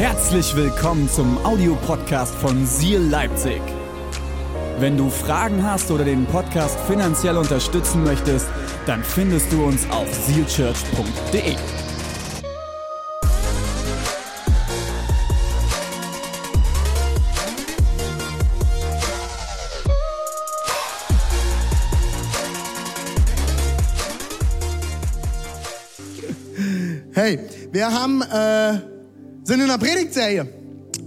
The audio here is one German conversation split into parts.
Herzlich willkommen zum Audiopodcast von Seal Leipzig. Wenn du Fragen hast oder den Podcast finanziell unterstützen möchtest, dann findest du uns auf sealchurch.de. Hey, wir haben, äh, sind in einer Predigtserie.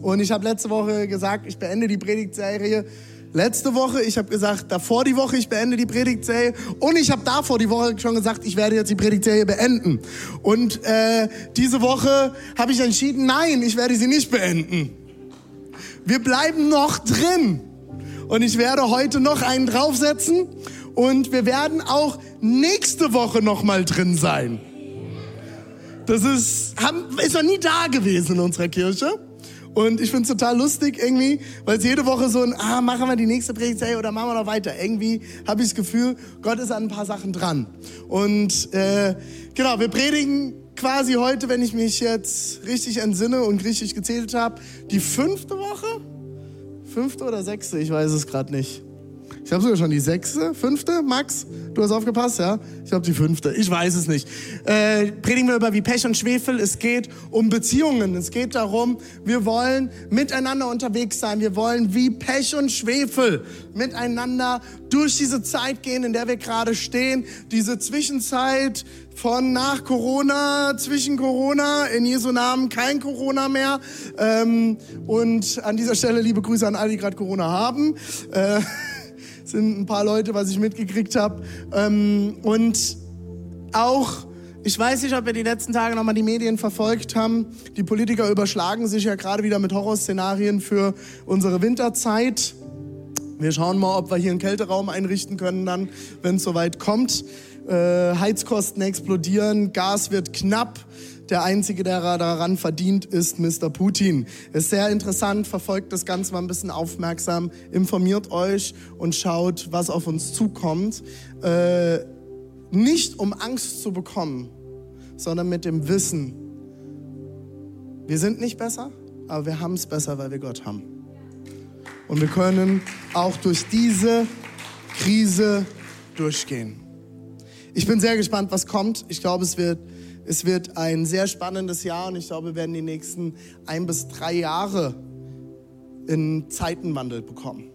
Und ich habe letzte Woche gesagt, ich beende die Predigtserie. Letzte Woche, ich habe gesagt, davor die Woche, ich beende die Predigtserie. Und ich habe davor die Woche schon gesagt, ich werde jetzt die Predigtserie beenden. Und äh, diese Woche habe ich entschieden, nein, ich werde sie nicht beenden. Wir bleiben noch drin. Und ich werde heute noch einen draufsetzen. Und wir werden auch nächste Woche noch mal drin sein. Das ist, haben, ist noch nie da gewesen in unserer Kirche. Und ich finde es total lustig irgendwie, weil es jede Woche so ein, ah, machen wir die nächste Predigtserie oder machen wir noch weiter. Irgendwie habe ich das Gefühl, Gott ist an ein paar Sachen dran. Und äh, genau, wir predigen quasi heute, wenn ich mich jetzt richtig entsinne und richtig gezählt habe, die fünfte Woche? Fünfte oder sechste? Ich weiß es gerade nicht. Ich habe sogar schon die sechste, fünfte, Max. Du hast aufgepasst, ja? Ich glaube die fünfte. Ich weiß es nicht. Äh, predigen wir über wie Pech und Schwefel. Es geht um Beziehungen. Es geht darum, wir wollen miteinander unterwegs sein. Wir wollen wie Pech und Schwefel miteinander durch diese Zeit gehen, in der wir gerade stehen. Diese Zwischenzeit von nach Corona, zwischen Corona, in Jesu Namen kein Corona mehr. Ähm, und an dieser Stelle liebe Grüße an alle, die gerade Corona haben. Äh, sind ein paar Leute, was ich mitgekriegt habe. Ähm, und auch, ich weiß nicht, ob wir die letzten Tage nochmal die Medien verfolgt haben. Die Politiker überschlagen sich ja gerade wieder mit Horrorszenarien für unsere Winterzeit. Wir schauen mal, ob wir hier einen Kälteraum einrichten können dann, wenn es soweit kommt. Äh, Heizkosten explodieren, Gas wird knapp. Der Einzige, der daran verdient, ist Mr. Putin. Ist sehr interessant, verfolgt das Ganze mal ein bisschen aufmerksam, informiert euch und schaut, was auf uns zukommt. Äh, nicht um Angst zu bekommen, sondern mit dem Wissen, wir sind nicht besser, aber wir haben es besser, weil wir Gott haben. Und wir können auch durch diese Krise durchgehen. Ich bin sehr gespannt, was kommt. Ich glaube, es wird es wird ein sehr spannendes Jahr und ich glaube, wir werden die nächsten ein bis drei Jahre in Zeitenwandel bekommen,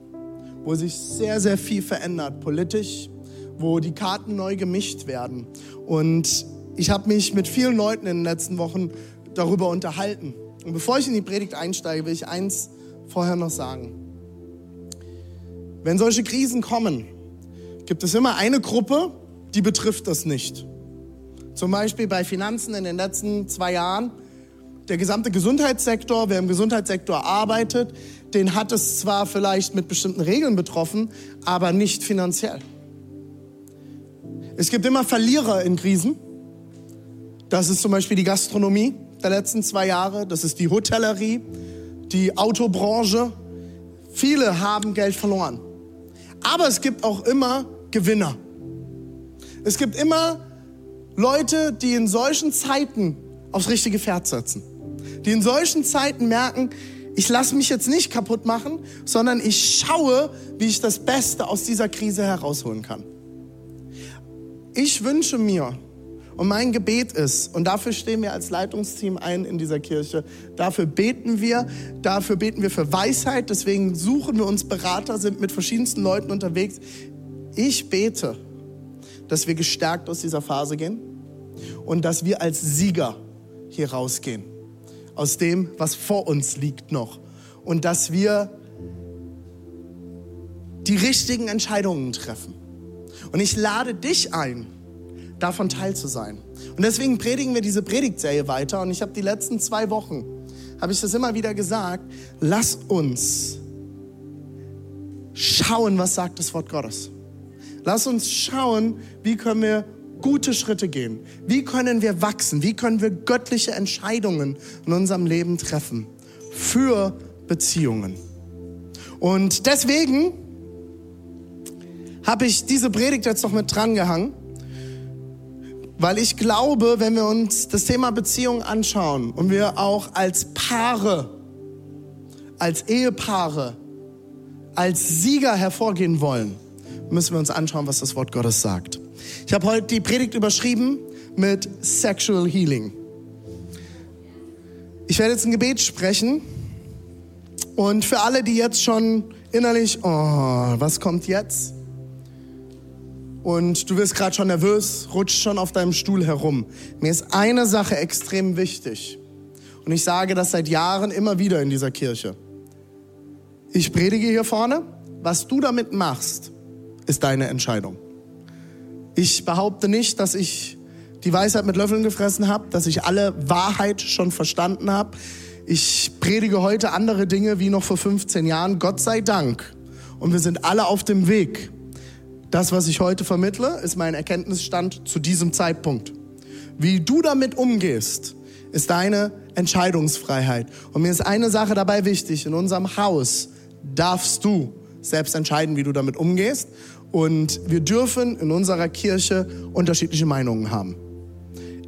wo sich sehr, sehr viel verändert politisch, wo die Karten neu gemischt werden. Und ich habe mich mit vielen Leuten in den letzten Wochen darüber unterhalten. Und bevor ich in die Predigt einsteige, will ich eins vorher noch sagen. Wenn solche Krisen kommen, gibt es immer eine Gruppe, die betrifft das nicht. Zum Beispiel bei Finanzen in den letzten zwei Jahren. Der gesamte Gesundheitssektor, wer im Gesundheitssektor arbeitet, den hat es zwar vielleicht mit bestimmten Regeln betroffen, aber nicht finanziell. Es gibt immer Verlierer in Krisen. Das ist zum Beispiel die Gastronomie der letzten zwei Jahre, das ist die Hotellerie, die Autobranche. Viele haben Geld verloren. Aber es gibt auch immer Gewinner. Es gibt immer Leute, die in solchen Zeiten aufs richtige Pferd setzen. Die in solchen Zeiten merken, ich lasse mich jetzt nicht kaputt machen, sondern ich schaue, wie ich das Beste aus dieser Krise herausholen kann. Ich wünsche mir, und mein Gebet ist, und dafür stehen wir als Leitungsteam ein in dieser Kirche, dafür beten wir, dafür beten wir für Weisheit, deswegen suchen wir uns Berater, sind mit verschiedensten Leuten unterwegs. Ich bete, dass wir gestärkt aus dieser Phase gehen und dass wir als Sieger hier rausgehen. Aus dem, was vor uns liegt noch. Und dass wir die richtigen Entscheidungen treffen. Und ich lade dich ein, davon teil zu sein. Und deswegen predigen wir diese Predigtserie weiter. Und ich habe die letzten zwei Wochen, habe ich das immer wieder gesagt, lass uns schauen, was sagt das Wort Gottes. Lass uns schauen, wie können wir gute Schritte gehen. Wie können wir wachsen? Wie können wir göttliche Entscheidungen in unserem Leben treffen? Für Beziehungen. Und deswegen habe ich diese Predigt jetzt noch mit dran gehangen. Weil ich glaube, wenn wir uns das Thema Beziehung anschauen und wir auch als Paare, als Ehepaare, als Sieger hervorgehen wollen, müssen wir uns anschauen, was das Wort Gottes sagt. Ich habe heute die Predigt überschrieben mit Sexual Healing. Ich werde jetzt ein Gebet sprechen und für alle, die jetzt schon innerlich, oh, was kommt jetzt? Und du wirst gerade schon nervös, rutscht schon auf deinem Stuhl herum. Mir ist eine Sache extrem wichtig. Und ich sage das seit Jahren immer wieder in dieser Kirche. Ich predige hier vorne. Was du damit machst, ist deine Entscheidung. Ich behaupte nicht, dass ich die Weisheit mit Löffeln gefressen habe, dass ich alle Wahrheit schon verstanden habe. Ich predige heute andere Dinge wie noch vor 15 Jahren, Gott sei Dank. Und wir sind alle auf dem Weg. Das, was ich heute vermittle, ist mein Erkenntnisstand zu diesem Zeitpunkt. Wie du damit umgehst, ist deine Entscheidungsfreiheit. Und mir ist eine Sache dabei wichtig. In unserem Haus darfst du selbst entscheiden, wie du damit umgehst. Und wir dürfen in unserer Kirche unterschiedliche Meinungen haben.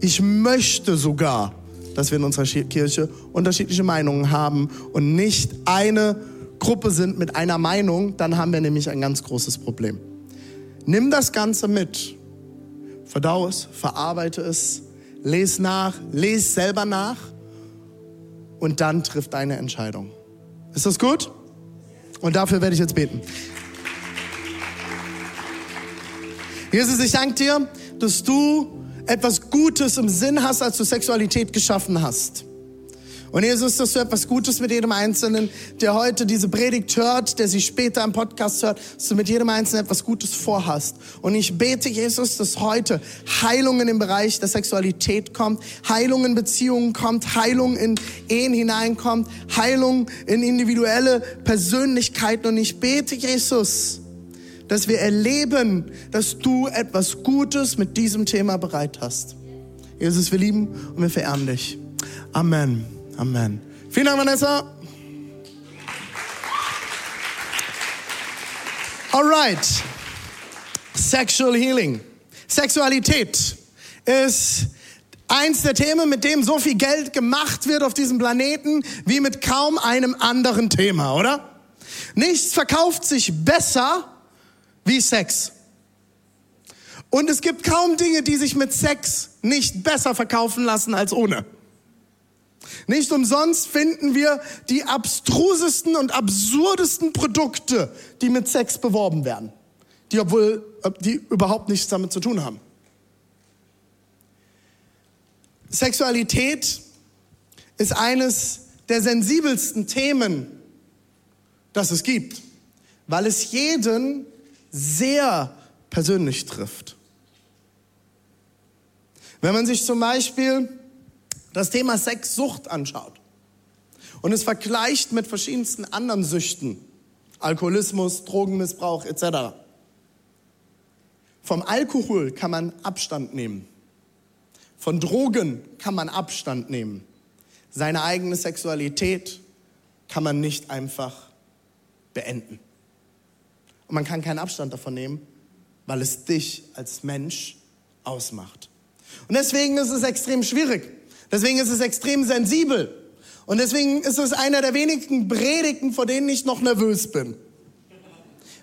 Ich möchte sogar, dass wir in unserer Kirche unterschiedliche Meinungen haben und nicht eine Gruppe sind mit einer Meinung, dann haben wir nämlich ein ganz großes Problem. Nimm das Ganze mit, verdau es, verarbeite es, lese nach, lese selber nach und dann triff deine Entscheidung. Ist das gut? Und dafür werde ich jetzt beten. Jesus, ich danke dir, dass du etwas Gutes im Sinn hast, als du Sexualität geschaffen hast. Und Jesus, dass du etwas Gutes mit jedem Einzelnen, der heute diese Predigt hört, der sie später im Podcast hört, dass du mit jedem Einzelnen etwas Gutes vorhast. Und ich bete, Jesus, dass heute Heilung in den Bereich der Sexualität kommt, Heilung in Beziehungen kommt, Heilung in Ehen hineinkommt, Heilung in individuelle Persönlichkeiten. Und ich bete, Jesus, dass wir erleben, dass du etwas Gutes mit diesem Thema bereit hast. Jesus, wir lieben und wir verehren dich. Amen. Amen. Vielen Dank, Vanessa. Alright. Sexual Healing. Sexualität ist eins der Themen, mit dem so viel Geld gemacht wird auf diesem Planeten wie mit kaum einem anderen Thema, oder? Nichts verkauft sich besser wie Sex. Und es gibt kaum Dinge, die sich mit Sex nicht besser verkaufen lassen als ohne. Nicht umsonst finden wir die abstrusesten und absurdesten Produkte, die mit Sex beworben werden, die obwohl die überhaupt nichts damit zu tun haben. Sexualität ist eines der sensibelsten Themen, das es gibt, weil es jeden sehr persönlich trifft. Wenn man sich zum Beispiel das Thema Sexsucht anschaut und es vergleicht mit verschiedensten anderen Süchten, Alkoholismus, Drogenmissbrauch etc. Vom Alkohol kann man Abstand nehmen. Von Drogen kann man Abstand nehmen. Seine eigene Sexualität kann man nicht einfach beenden. Und man kann keinen Abstand davon nehmen, weil es dich als Mensch ausmacht. Und deswegen ist es extrem schwierig. Deswegen ist es extrem sensibel. Und deswegen ist es einer der wenigen Predigten, vor denen ich noch nervös bin.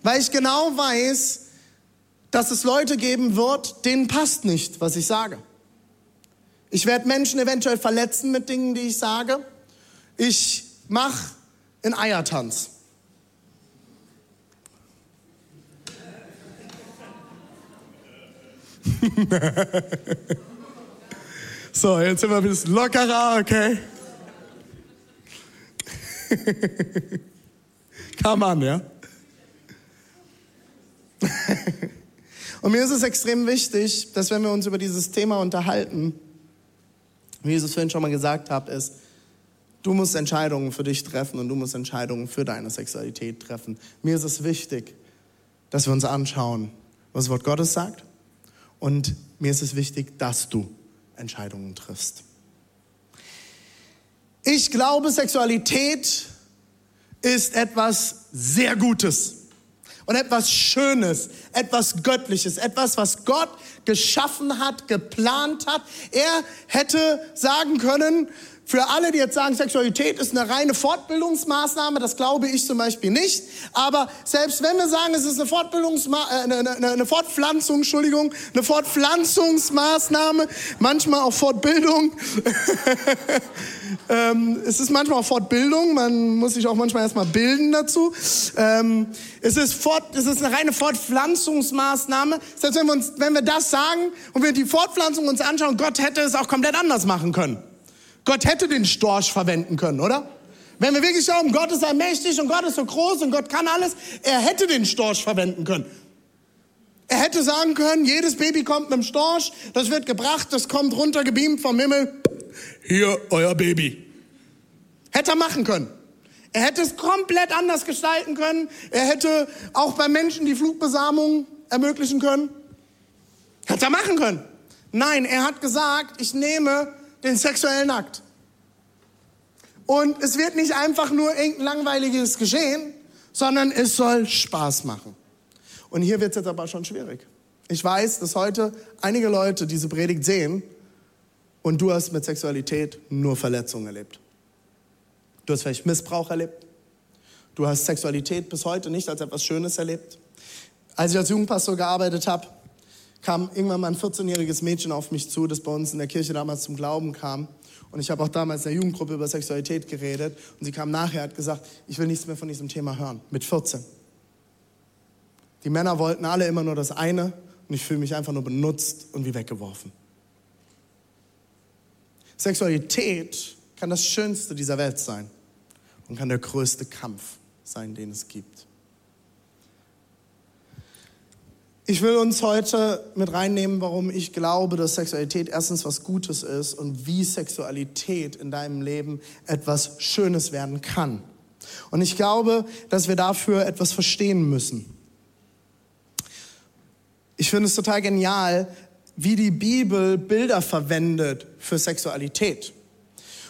Weil ich genau weiß, dass es Leute geben wird, denen passt nicht, was ich sage. Ich werde Menschen eventuell verletzen mit Dingen, die ich sage. Ich mache einen Eiertanz. So, jetzt sind wir ein bisschen lockerer, okay? Kam an, ja? Und mir ist es extrem wichtig, dass wenn wir uns über dieses Thema unterhalten, wie Jesus vorhin schon mal gesagt hat, ist, du musst Entscheidungen für dich treffen und du musst Entscheidungen für deine Sexualität treffen. Mir ist es wichtig, dass wir uns anschauen, was das Wort Gottes sagt. Und mir ist es wichtig, dass du Entscheidungen triffst. Ich glaube, Sexualität ist etwas sehr Gutes. und etwas Schönes, etwas Göttliches, etwas, was Gott geschaffen hat, geplant hat. Er hätte sagen können, für alle, die jetzt sagen, Sexualität ist eine reine Fortbildungsmaßnahme, das glaube ich zum Beispiel nicht. Aber selbst wenn wir sagen, es ist eine, Fortbildungsma äh, eine, eine, eine Fortpflanzung, Entschuldigung, eine Fortpflanzungsmaßnahme, manchmal auch Fortbildung. ähm, es ist manchmal auch Fortbildung, man muss sich auch manchmal erstmal bilden dazu. Ähm, es, ist Fort, es ist eine reine Fortpflanzungsmaßnahme. Heißt, wenn wir, uns, wenn wir das sagen und wir die Fortpflanzung uns anschauen, Gott hätte es auch komplett anders machen können. Gott hätte den Storch verwenden können, oder? Wenn wir wirklich glauben, Gott ist allmächtig und Gott ist so groß und Gott kann alles, er hätte den Storch verwenden können. Er hätte sagen können, jedes Baby kommt mit einem Storch, das wird gebracht, das kommt runtergebeamt vom Himmel. Hier, euer Baby. Hätte er machen können. Er hätte es komplett anders gestalten können. Er hätte auch bei Menschen die Flugbesamung ermöglichen können. Hätte er machen können. Nein, er hat gesagt, ich nehme den sexuellen Akt. Und es wird nicht einfach nur irgendein langweiliges Geschehen, sondern es soll Spaß machen. Und hier wird es jetzt aber schon schwierig. Ich weiß, dass heute einige Leute diese Predigt sehen und du hast mit Sexualität nur Verletzungen erlebt. Du hast vielleicht Missbrauch erlebt. Du hast Sexualität bis heute nicht als etwas Schönes erlebt. Als ich als Jugendpastor gearbeitet habe, kam irgendwann mal ein 14-jähriges Mädchen auf mich zu, das bei uns in der Kirche damals zum Glauben kam. Und ich habe auch damals in der Jugendgruppe über Sexualität geredet. Und sie kam nachher und hat gesagt, ich will nichts mehr von diesem Thema hören. Mit 14. Die Männer wollten alle immer nur das eine und ich fühle mich einfach nur benutzt und wie weggeworfen. Sexualität kann das Schönste dieser Welt sein und kann der größte Kampf sein, den es gibt. Ich will uns heute mit reinnehmen, warum ich glaube, dass Sexualität erstens was Gutes ist und wie Sexualität in deinem Leben etwas Schönes werden kann. Und ich glaube, dass wir dafür etwas verstehen müssen. Ich finde es total genial, wie die Bibel Bilder verwendet für Sexualität.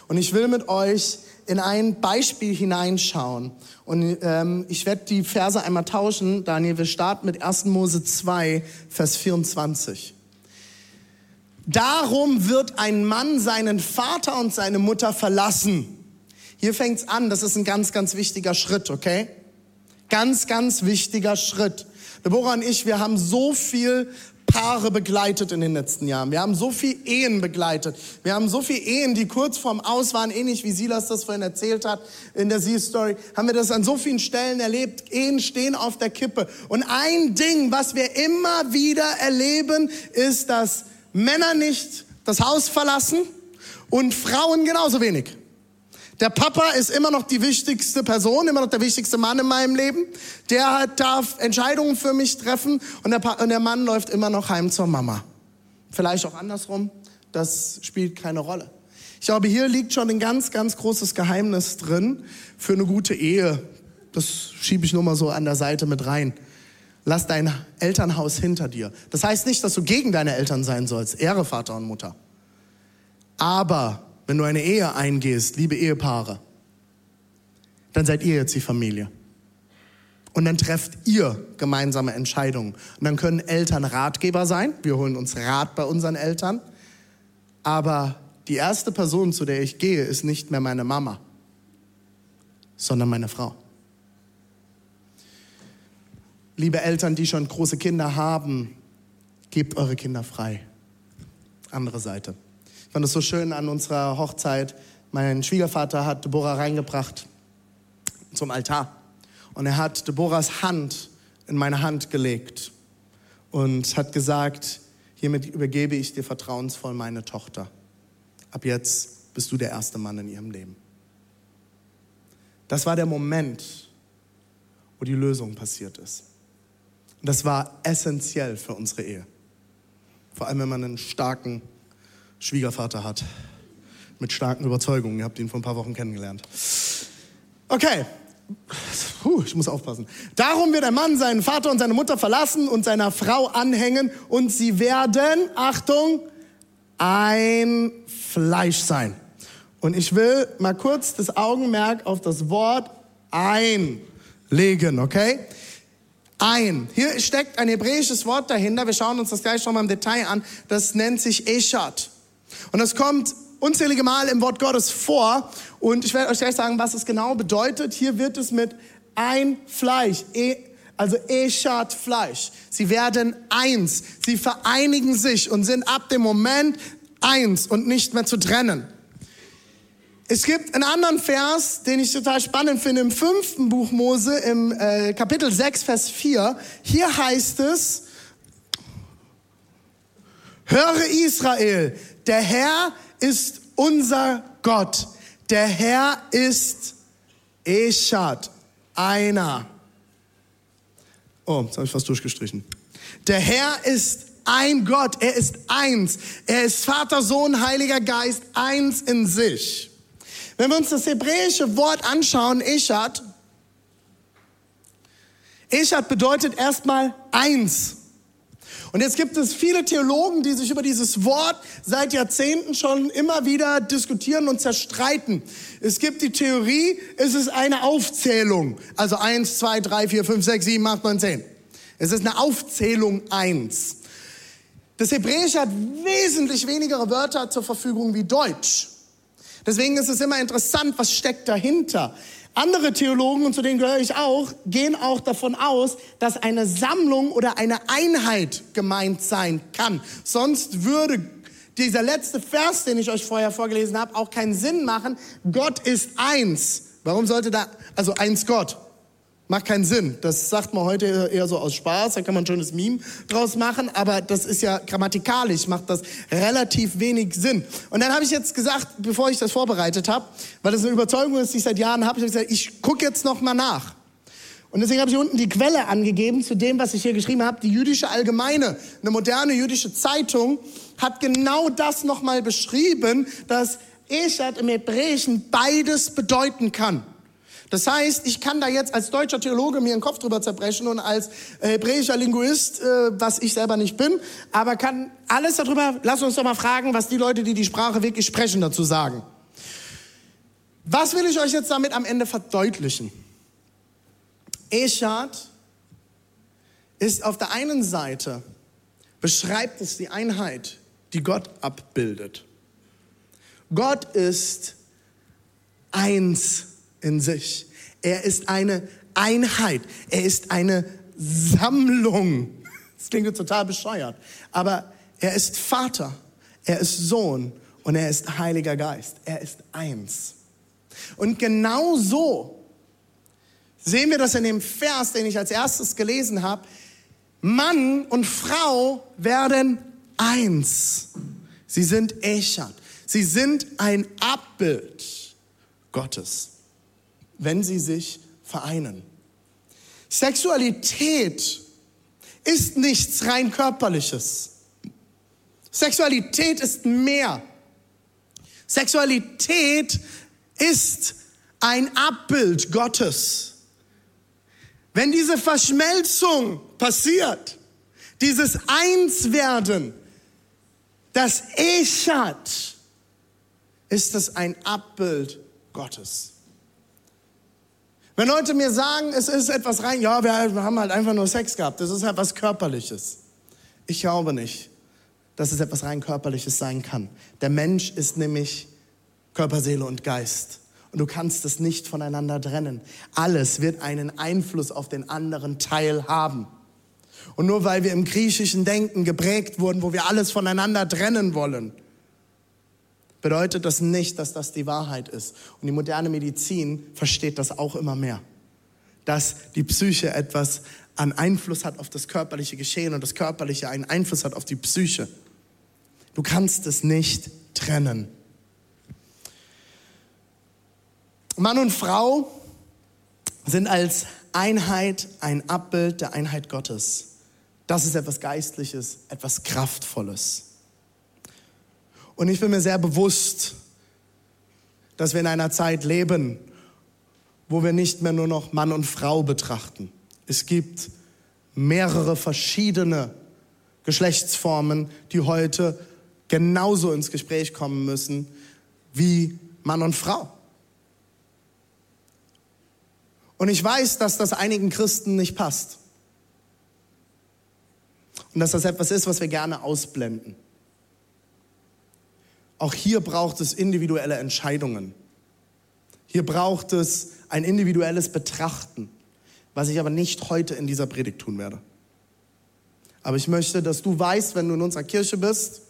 Und ich will mit euch in ein Beispiel hineinschauen. Und ähm, ich werde die Verse einmal tauschen. Daniel, wir starten mit 1. Mose 2, Vers 24. Darum wird ein Mann seinen Vater und seine Mutter verlassen. Hier fängt's an, das ist ein ganz, ganz wichtiger Schritt, okay? Ganz, ganz wichtiger Schritt. Deborah und ich, wir haben so viel Paare begleitet in den letzten Jahren. Wir haben so viele Ehen begleitet. Wir haben so viele Ehen, die kurz vorm Aus waren, ähnlich wie Silas das vorhin erzählt hat in der Sie-Story, haben wir das an so vielen Stellen erlebt. Ehen stehen auf der Kippe. Und ein Ding, was wir immer wieder erleben, ist, dass Männer nicht das Haus verlassen und Frauen genauso wenig. Der Papa ist immer noch die wichtigste Person, immer noch der wichtigste Mann in meinem Leben. Der darf Entscheidungen für mich treffen und der, und der Mann läuft immer noch heim zur Mama. Vielleicht auch andersrum, das spielt keine Rolle. Ich glaube, hier liegt schon ein ganz, ganz großes Geheimnis drin für eine gute Ehe. Das schiebe ich nur mal so an der Seite mit rein. Lass dein Elternhaus hinter dir. Das heißt nicht, dass du gegen deine Eltern sein sollst. Ehre Vater und Mutter. Aber wenn du eine Ehe eingehst, liebe Ehepaare, dann seid ihr jetzt die Familie. Und dann trefft ihr gemeinsame Entscheidungen. Und dann können Eltern Ratgeber sein. Wir holen uns Rat bei unseren Eltern. Aber die erste Person, zu der ich gehe, ist nicht mehr meine Mama, sondern meine Frau. Liebe Eltern, die schon große Kinder haben, gebt eure Kinder frei. Andere Seite. Ich fand es so schön an unserer Hochzeit. Mein Schwiegervater hat Deborah reingebracht zum Altar. Und er hat Deborahs Hand in meine Hand gelegt und hat gesagt, hiermit übergebe ich dir vertrauensvoll meine Tochter. Ab jetzt bist du der erste Mann in ihrem Leben. Das war der Moment, wo die Lösung passiert ist. Und das war essentiell für unsere Ehe. Vor allem, wenn man einen starken Schwiegervater hat. Mit starken Überzeugungen. Ihr habt ihn vor ein paar Wochen kennengelernt. Okay. Puh, ich muss aufpassen. Darum wird ein Mann seinen Vater und seine Mutter verlassen und seiner Frau anhängen und sie werden, Achtung, ein Fleisch sein. Und ich will mal kurz das Augenmerk auf das Wort einlegen, okay? ein. Hier steckt ein hebräisches Wort dahinter. Wir schauen uns das gleich nochmal im Detail an. Das nennt sich Eshat. Und das kommt unzählige Mal im Wort Gottes vor. Und ich werde euch gleich sagen, was es genau bedeutet. Hier wird es mit ein Fleisch, e, also Eshat Fleisch. Sie werden eins. Sie vereinigen sich und sind ab dem Moment eins und nicht mehr zu trennen. Es gibt einen anderen Vers, den ich total spannend finde, im fünften Buch Mose, im äh, Kapitel 6, Vers 4. Hier heißt es, höre Israel, der Herr ist unser Gott. Der Herr ist Eshad, einer. Oh, jetzt habe ich fast durchgestrichen. Der Herr ist ein Gott, er ist eins. Er ist Vater, Sohn, Heiliger Geist, eins in sich. Wenn wir uns das hebräische Wort anschauen, Eshad, Eshad bedeutet erstmal eins. Und jetzt gibt es viele Theologen, die sich über dieses Wort seit Jahrzehnten schon immer wieder diskutieren und zerstreiten. Es gibt die Theorie, es ist eine Aufzählung. Also eins, zwei, drei, vier, fünf, sechs, sieben, acht, neun, zehn. Es ist eine Aufzählung eins. Das Hebräische hat wesentlich weniger Wörter zur Verfügung wie Deutsch. Deswegen ist es immer interessant, was steckt dahinter. Andere Theologen, und zu denen gehöre ich auch, gehen auch davon aus, dass eine Sammlung oder eine Einheit gemeint sein kann. Sonst würde dieser letzte Vers, den ich euch vorher vorgelesen habe, auch keinen Sinn machen. Gott ist eins. Warum sollte da, also eins Gott? Macht keinen Sinn. Das sagt man heute eher so aus Spaß, da kann man ein schönes Meme draus machen, aber das ist ja grammatikalisch, macht das relativ wenig Sinn. Und dann habe ich jetzt gesagt, bevor ich das vorbereitet habe, weil das eine Überzeugung ist, die ich seit Jahren habe, ich habe gesagt, ich gucke jetzt noch mal nach. Und deswegen habe ich unten die Quelle angegeben zu dem, was ich hier geschrieben habe. Die jüdische Allgemeine, eine moderne jüdische Zeitung, hat genau das noch mal beschrieben, dass Eshat im Hebräischen beides bedeuten kann. Das heißt, ich kann da jetzt als deutscher Theologe mir den Kopf drüber zerbrechen und als äh, hebräischer Linguist, äh, was ich selber nicht bin, aber kann alles darüber, lass uns doch mal fragen, was die Leute, die die Sprache wirklich sprechen, dazu sagen. Was will ich euch jetzt damit am Ende verdeutlichen? Eshad ist auf der einen Seite, beschreibt es die Einheit, die Gott abbildet. Gott ist eins in sich. Er ist eine Einheit. Er ist eine Sammlung. Das klingt total bescheuert. Aber er ist Vater, er ist Sohn und er ist Heiliger Geist. Er ist eins. Und genau so sehen wir das in dem Vers, den ich als erstes gelesen habe. Mann und Frau werden eins. Sie sind Echad. Sie sind ein Abbild Gottes wenn sie sich vereinen. Sexualität ist nichts rein körperliches. Sexualität ist mehr. Sexualität ist ein Abbild Gottes. Wenn diese Verschmelzung passiert, dieses Einswerden, das Echat, ist es ein Abbild Gottes. Wenn Leute mir sagen, es ist etwas rein, ja, wir haben halt einfach nur Sex gehabt, das ist halt was Körperliches. Ich glaube nicht, dass es etwas rein Körperliches sein kann. Der Mensch ist nämlich Körper, Seele und Geist. Und du kannst es nicht voneinander trennen. Alles wird einen Einfluss auf den anderen Teil haben. Und nur weil wir im griechischen Denken geprägt wurden, wo wir alles voneinander trennen wollen, bedeutet das nicht, dass das die Wahrheit ist. Und die moderne Medizin versteht das auch immer mehr. Dass die Psyche etwas an Einfluss hat auf das körperliche Geschehen und das körperliche einen Einfluss hat auf die Psyche. Du kannst es nicht trennen. Mann und Frau sind als Einheit ein Abbild der Einheit Gottes. Das ist etwas Geistliches, etwas Kraftvolles. Und ich bin mir sehr bewusst, dass wir in einer Zeit leben, wo wir nicht mehr nur noch Mann und Frau betrachten. Es gibt mehrere verschiedene Geschlechtsformen, die heute genauso ins Gespräch kommen müssen wie Mann und Frau. Und ich weiß, dass das einigen Christen nicht passt. und dass das etwas ist, was wir gerne ausblenden. Auch hier braucht es individuelle Entscheidungen. Hier braucht es ein individuelles Betrachten, was ich aber nicht heute in dieser Predigt tun werde. Aber ich möchte, dass du weißt, wenn du in unserer Kirche bist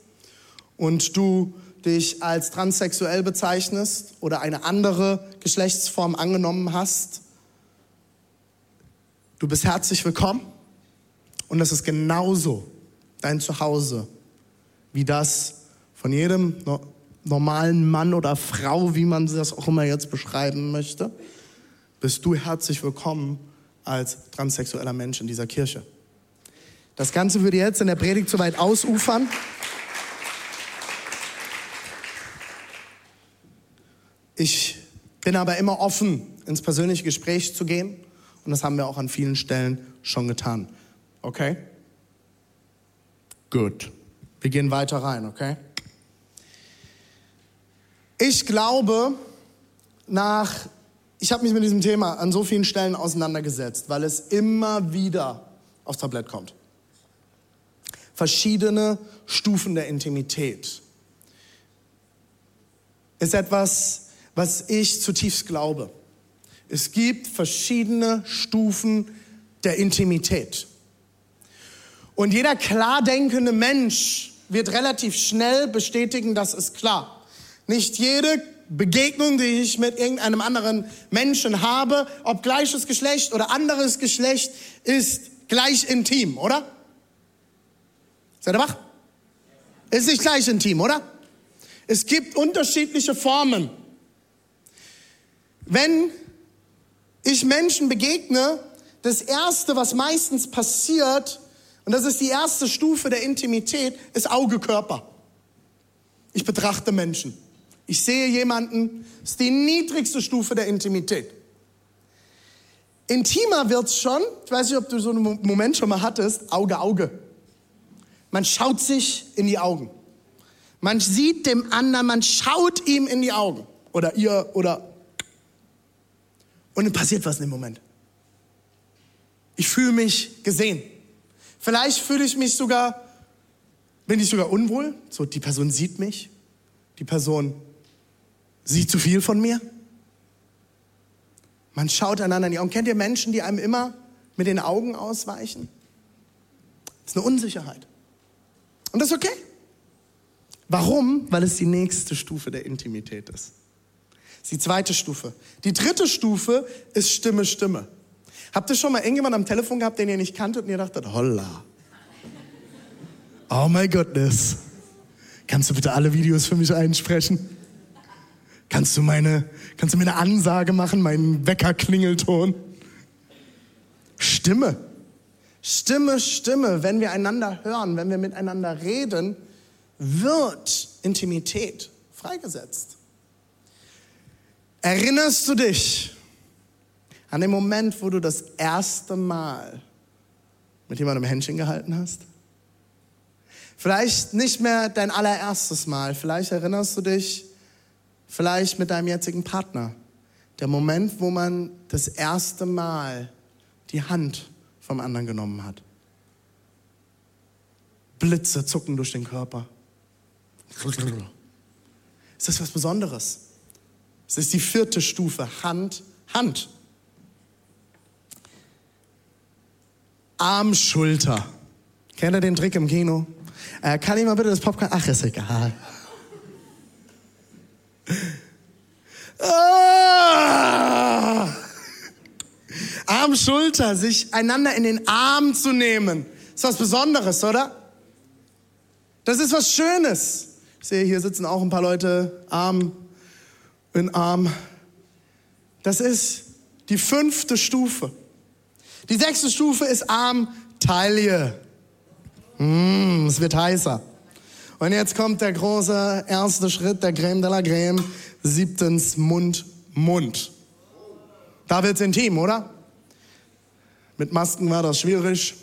und du dich als transsexuell bezeichnest oder eine andere Geschlechtsform angenommen hast, du bist herzlich willkommen und das ist genauso dein Zuhause wie das von jedem normalen Mann oder Frau, wie man das auch immer jetzt beschreiben möchte, bist du herzlich willkommen als transsexueller Mensch in dieser Kirche. Das Ganze würde jetzt in der Predigt zu weit ausufern. Ich bin aber immer offen, ins persönliche Gespräch zu gehen. Und das haben wir auch an vielen Stellen schon getan. Okay? Gut. Wir gehen weiter rein, okay? Ich glaube, nach, ich habe mich mit diesem Thema an so vielen Stellen auseinandergesetzt, weil es immer wieder aufs Tablett kommt. Verschiedene Stufen der Intimität ist etwas, was ich zutiefst glaube. Es gibt verschiedene Stufen der Intimität. Und jeder klar denkende Mensch wird relativ schnell bestätigen, das ist klar. Nicht jede Begegnung, die ich mit irgendeinem anderen Menschen habe, ob gleiches Geschlecht oder anderes Geschlecht, ist gleich intim, oder? Seid ihr wach? Ist nicht gleich intim, oder? Es gibt unterschiedliche Formen. Wenn ich Menschen begegne, das Erste, was meistens passiert, und das ist die erste Stufe der Intimität, ist Auge-Körper. Ich betrachte Menschen. Ich sehe jemanden, das ist die niedrigste Stufe der Intimität. Intimer wird's schon, ich weiß nicht, ob du so einen Moment schon mal hattest, Auge, Auge. Man schaut sich in die Augen. Man sieht dem anderen, man schaut ihm in die Augen. Oder ihr, oder. Und dann passiert was in dem Moment. Ich fühle mich gesehen. Vielleicht fühle ich mich sogar, bin ich sogar unwohl. So, die Person sieht mich. Die Person Sie zu viel von mir? Man schaut einander in die Augen. Kennt ihr Menschen, die einem immer mit den Augen ausweichen? Das ist eine Unsicherheit. Und das ist okay. Warum? Weil es die nächste Stufe der Intimität ist. Das ist die zweite Stufe. Die dritte Stufe ist Stimme, Stimme. Habt ihr schon mal irgendjemanden am Telefon gehabt, den ihr nicht kanntet und ihr dachtet, holla. Oh my goodness. Kannst du bitte alle Videos für mich einsprechen? Kannst du meine, kannst du mir eine Ansage machen, meinen Weckerklingelton? Stimme. Stimme, Stimme. Wenn wir einander hören, wenn wir miteinander reden, wird Intimität freigesetzt. Erinnerst du dich an den Moment, wo du das erste Mal mit jemandem Händchen gehalten hast? Vielleicht nicht mehr dein allererstes Mal, vielleicht erinnerst du dich Vielleicht mit deinem jetzigen Partner. Der Moment, wo man das erste Mal die Hand vom anderen genommen hat. Blitze zucken durch den Körper. Ist was Besonderes. Es ist die vierte Stufe. Hand, Hand. Arm, Schulter. Kennt ihr den Trick im Kino? Äh, kann ich mal bitte das Popcorn? Ach, ist egal. Ah! Arm, Schulter, sich einander in den Arm zu nehmen. Ist was Besonderes, oder? Das ist was Schönes. Ich sehe, hier sitzen auch ein paar Leute Arm in Arm. Das ist die fünfte Stufe. Die sechste Stufe ist Arm, Taille. Mm, es wird heißer. Und jetzt kommt der große erste Schritt, der Creme de la Creme. Siebtens Mund, Mund. Da wird's intim, oder? Mit Masken war das schwierig.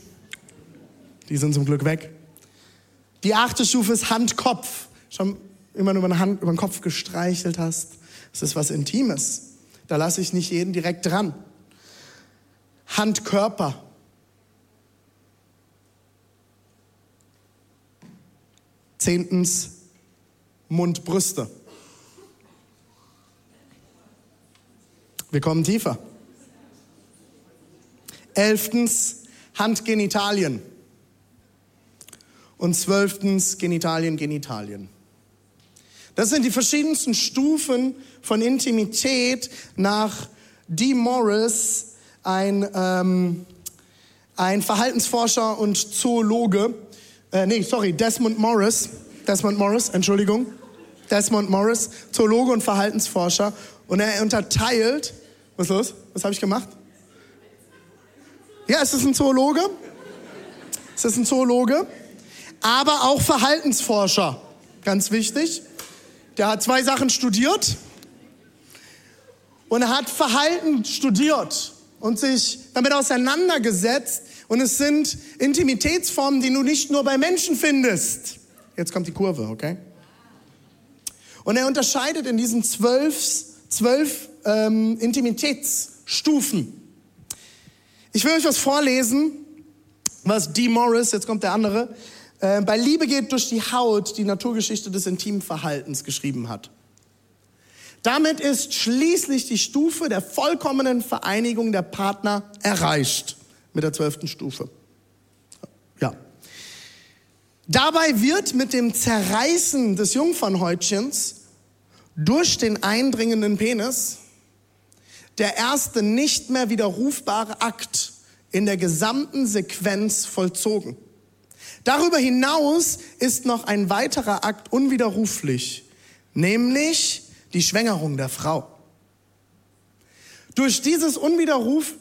Die sind zum Glück weg. Die achte Stufe ist Hand-Kopf. Schon immer nur über, eine Hand, über den Kopf gestreichelt hast. Das ist was Intimes. Da lasse ich nicht jeden direkt dran. Hand-Körper. Zehntens, Mund, Wir kommen tiefer. Elftens, Handgenitalien. Und zwölftens, Genitalien, Genitalien. Das sind die verschiedensten Stufen von Intimität nach Dee Morris, ein, ähm, ein Verhaltensforscher und Zoologe. Äh, nee, sorry, Desmond Morris. Desmond Morris, Entschuldigung. Desmond Morris, Zoologe und Verhaltensforscher. Und er unterteilt, was ist los? Was habe ich gemacht? Ja, es ist ein Zoologe. Es ist ein Zoologe, aber auch Verhaltensforscher. Ganz wichtig. Der hat zwei Sachen studiert und er hat Verhalten studiert und sich damit auseinandergesetzt. Und es sind Intimitätsformen, die du nicht nur bei Menschen findest. Jetzt kommt die Kurve, okay? Und er unterscheidet in diesen zwölf, zwölf ähm, Intimitätsstufen. Ich will euch was vorlesen, was Dee Morris, jetzt kommt der andere, äh, bei Liebe geht durch die Haut die Naturgeschichte des intimen Verhaltens geschrieben hat. Damit ist schließlich die Stufe der vollkommenen Vereinigung der Partner erreicht. Mit der zwölften Stufe. Ja. Dabei wird mit dem Zerreißen des Jungfernhäutchens durch den eindringenden Penis der erste nicht mehr widerrufbare Akt in der gesamten Sequenz vollzogen. Darüber hinaus ist noch ein weiterer Akt unwiderruflich, nämlich die Schwängerung der Frau. Durch, dieses Unwiderruf,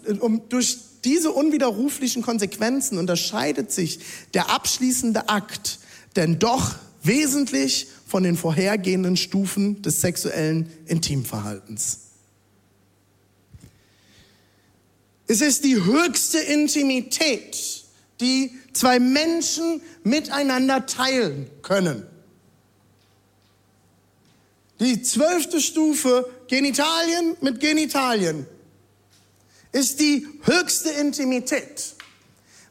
durch diese unwiderruflichen Konsequenzen unterscheidet sich der abschließende Akt denn doch wesentlich von den vorhergehenden Stufen des sexuellen Intimverhaltens. Es ist die höchste Intimität, die zwei Menschen miteinander teilen können. Die zwölfte Stufe, Genitalien mit Genitalien, ist die höchste Intimität.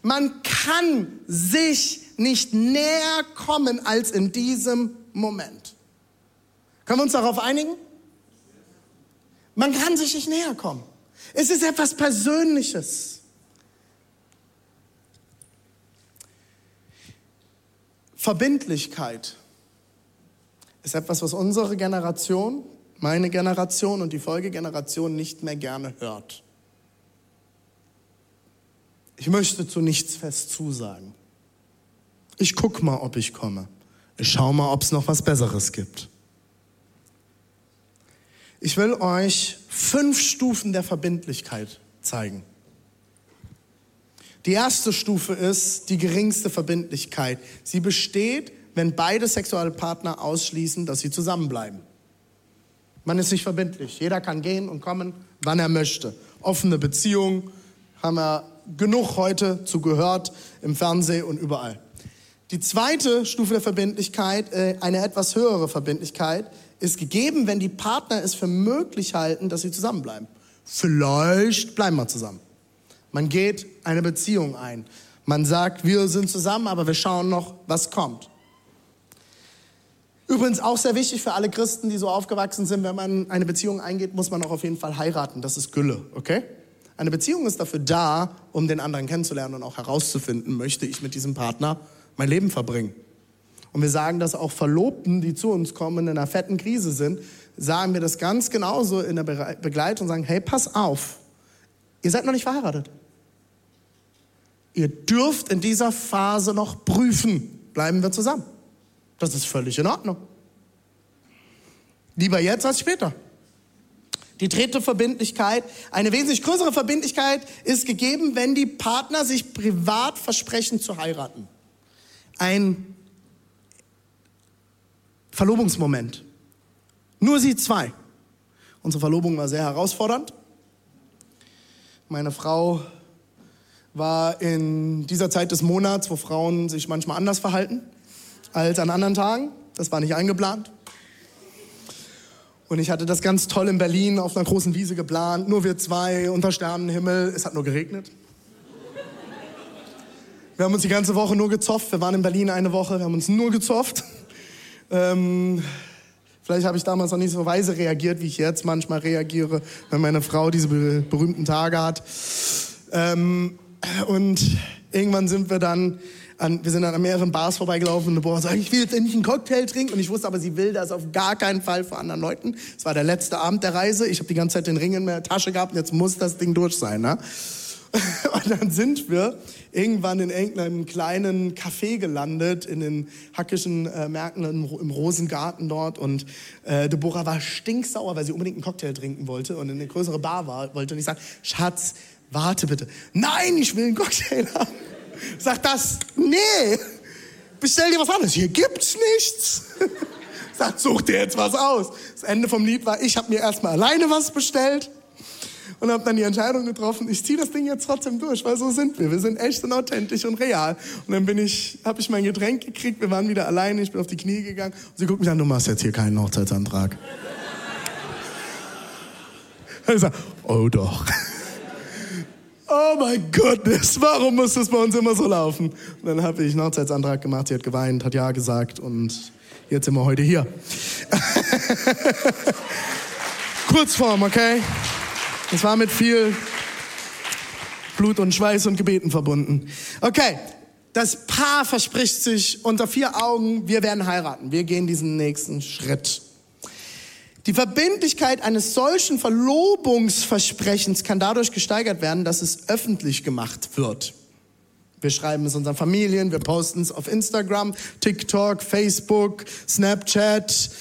Man kann sich nicht näher kommen als in diesem Moment. Können wir uns darauf einigen? Man kann sich nicht näher kommen. Es ist etwas Persönliches. Verbindlichkeit ist etwas, was unsere Generation, meine Generation und die Folgegeneration nicht mehr gerne hört. Ich möchte zu nichts fest zusagen. Ich guck mal, ob ich komme. Ich schau mal, ob es noch was Besseres gibt. Ich will euch fünf Stufen der Verbindlichkeit zeigen. Die erste Stufe ist die geringste Verbindlichkeit. Sie besteht, wenn beide Sexualpartner ausschließen, dass sie zusammenbleiben. Man ist nicht verbindlich. Jeder kann gehen und kommen, wann er möchte. Offene Beziehungen haben wir genug heute zu gehört im Fernsehen und überall. Die zweite Stufe der Verbindlichkeit, äh, eine etwas höhere Verbindlichkeit, ist gegeben, wenn die Partner es für möglich halten, dass sie zusammenbleiben. Vielleicht bleiben wir zusammen. Man geht eine Beziehung ein. Man sagt, wir sind zusammen, aber wir schauen noch, was kommt. Übrigens auch sehr wichtig für alle Christen, die so aufgewachsen sind, wenn man eine Beziehung eingeht, muss man auch auf jeden Fall heiraten. Das ist Gülle, okay? Eine Beziehung ist dafür da, um den anderen kennenzulernen und auch herauszufinden, möchte ich mit diesem Partner mein Leben verbringen. Und wir sagen das auch Verlobten, die zu uns kommen, in einer fetten Krise sind, sagen wir das ganz genauso in der Begleitung und sagen, hey, pass auf, ihr seid noch nicht verheiratet. Ihr dürft in dieser Phase noch prüfen, bleiben wir zusammen. Das ist völlig in Ordnung. Lieber jetzt als später. Die dritte Verbindlichkeit, eine wesentlich größere Verbindlichkeit ist gegeben, wenn die Partner sich privat versprechen zu heiraten. Ein Verlobungsmoment. Nur sie zwei. Unsere Verlobung war sehr herausfordernd. Meine Frau war in dieser Zeit des Monats, wo Frauen sich manchmal anders verhalten als an anderen Tagen. Das war nicht eingeplant. Und ich hatte das ganz toll in Berlin auf einer großen Wiese geplant. Nur wir zwei unter Sternenhimmel. Es hat nur geregnet. Wir haben uns die ganze Woche nur gezofft. Wir waren in Berlin eine Woche. Wir haben uns nur gezofft. Ähm, vielleicht habe ich damals noch nicht so weise reagiert, wie ich jetzt manchmal reagiere, wenn meine Frau diese berühmten Tage hat. Ähm, und irgendwann sind wir dann an, wir sind dann an mehreren Bars vorbeigelaufen und boah, sag ich will jetzt endlich einen Cocktail trinken und ich wusste aber, sie will das auf gar keinen Fall vor anderen Leuten. Es war der letzte Abend der Reise. Ich habe die ganze Zeit den Ring in der Tasche gehabt und jetzt muss das Ding durch sein. Ne? Und dann sind wir irgendwann in irgendeinem kleinen Café gelandet, in den hackischen äh, Märkten im, im, Rosengarten dort. Und äh, Deborah war stinksauer, weil sie unbedingt einen Cocktail trinken wollte und in eine größere Bar war, wollte. Und ich sag, Schatz, warte bitte. Nein, ich will einen Cocktail haben. Sagt das, nee, bestell dir was anderes. Hier gibt's nichts. Sagt, such dir jetzt was aus. Das Ende vom Lied war, ich habe mir erstmal alleine was bestellt und habe dann die Entscheidung getroffen, ich ziehe das Ding jetzt trotzdem durch, weil so sind wir. Wir sind echt und authentisch und real. Und dann bin ich, habe ich mein Getränk gekriegt, wir waren wieder alleine, ich bin auf die Knie gegangen und sie guckt mich an, du machst jetzt hier keinen Hochzeitsantrag. Ich sag, oh doch. Oh mein Gott, warum muss das bei uns immer so laufen? Und dann habe ich einen Hochzeitsantrag gemacht, sie hat geweint, hat Ja gesagt und jetzt sind wir heute hier. Kurzform, okay? Es war mit viel Blut und Schweiß und Gebeten verbunden. Okay, das Paar verspricht sich unter vier Augen, wir werden heiraten. Wir gehen diesen nächsten Schritt. Die Verbindlichkeit eines solchen Verlobungsversprechens kann dadurch gesteigert werden, dass es öffentlich gemacht wird. Wir schreiben es unseren Familien, wir posten es auf Instagram, TikTok, Facebook, Snapchat,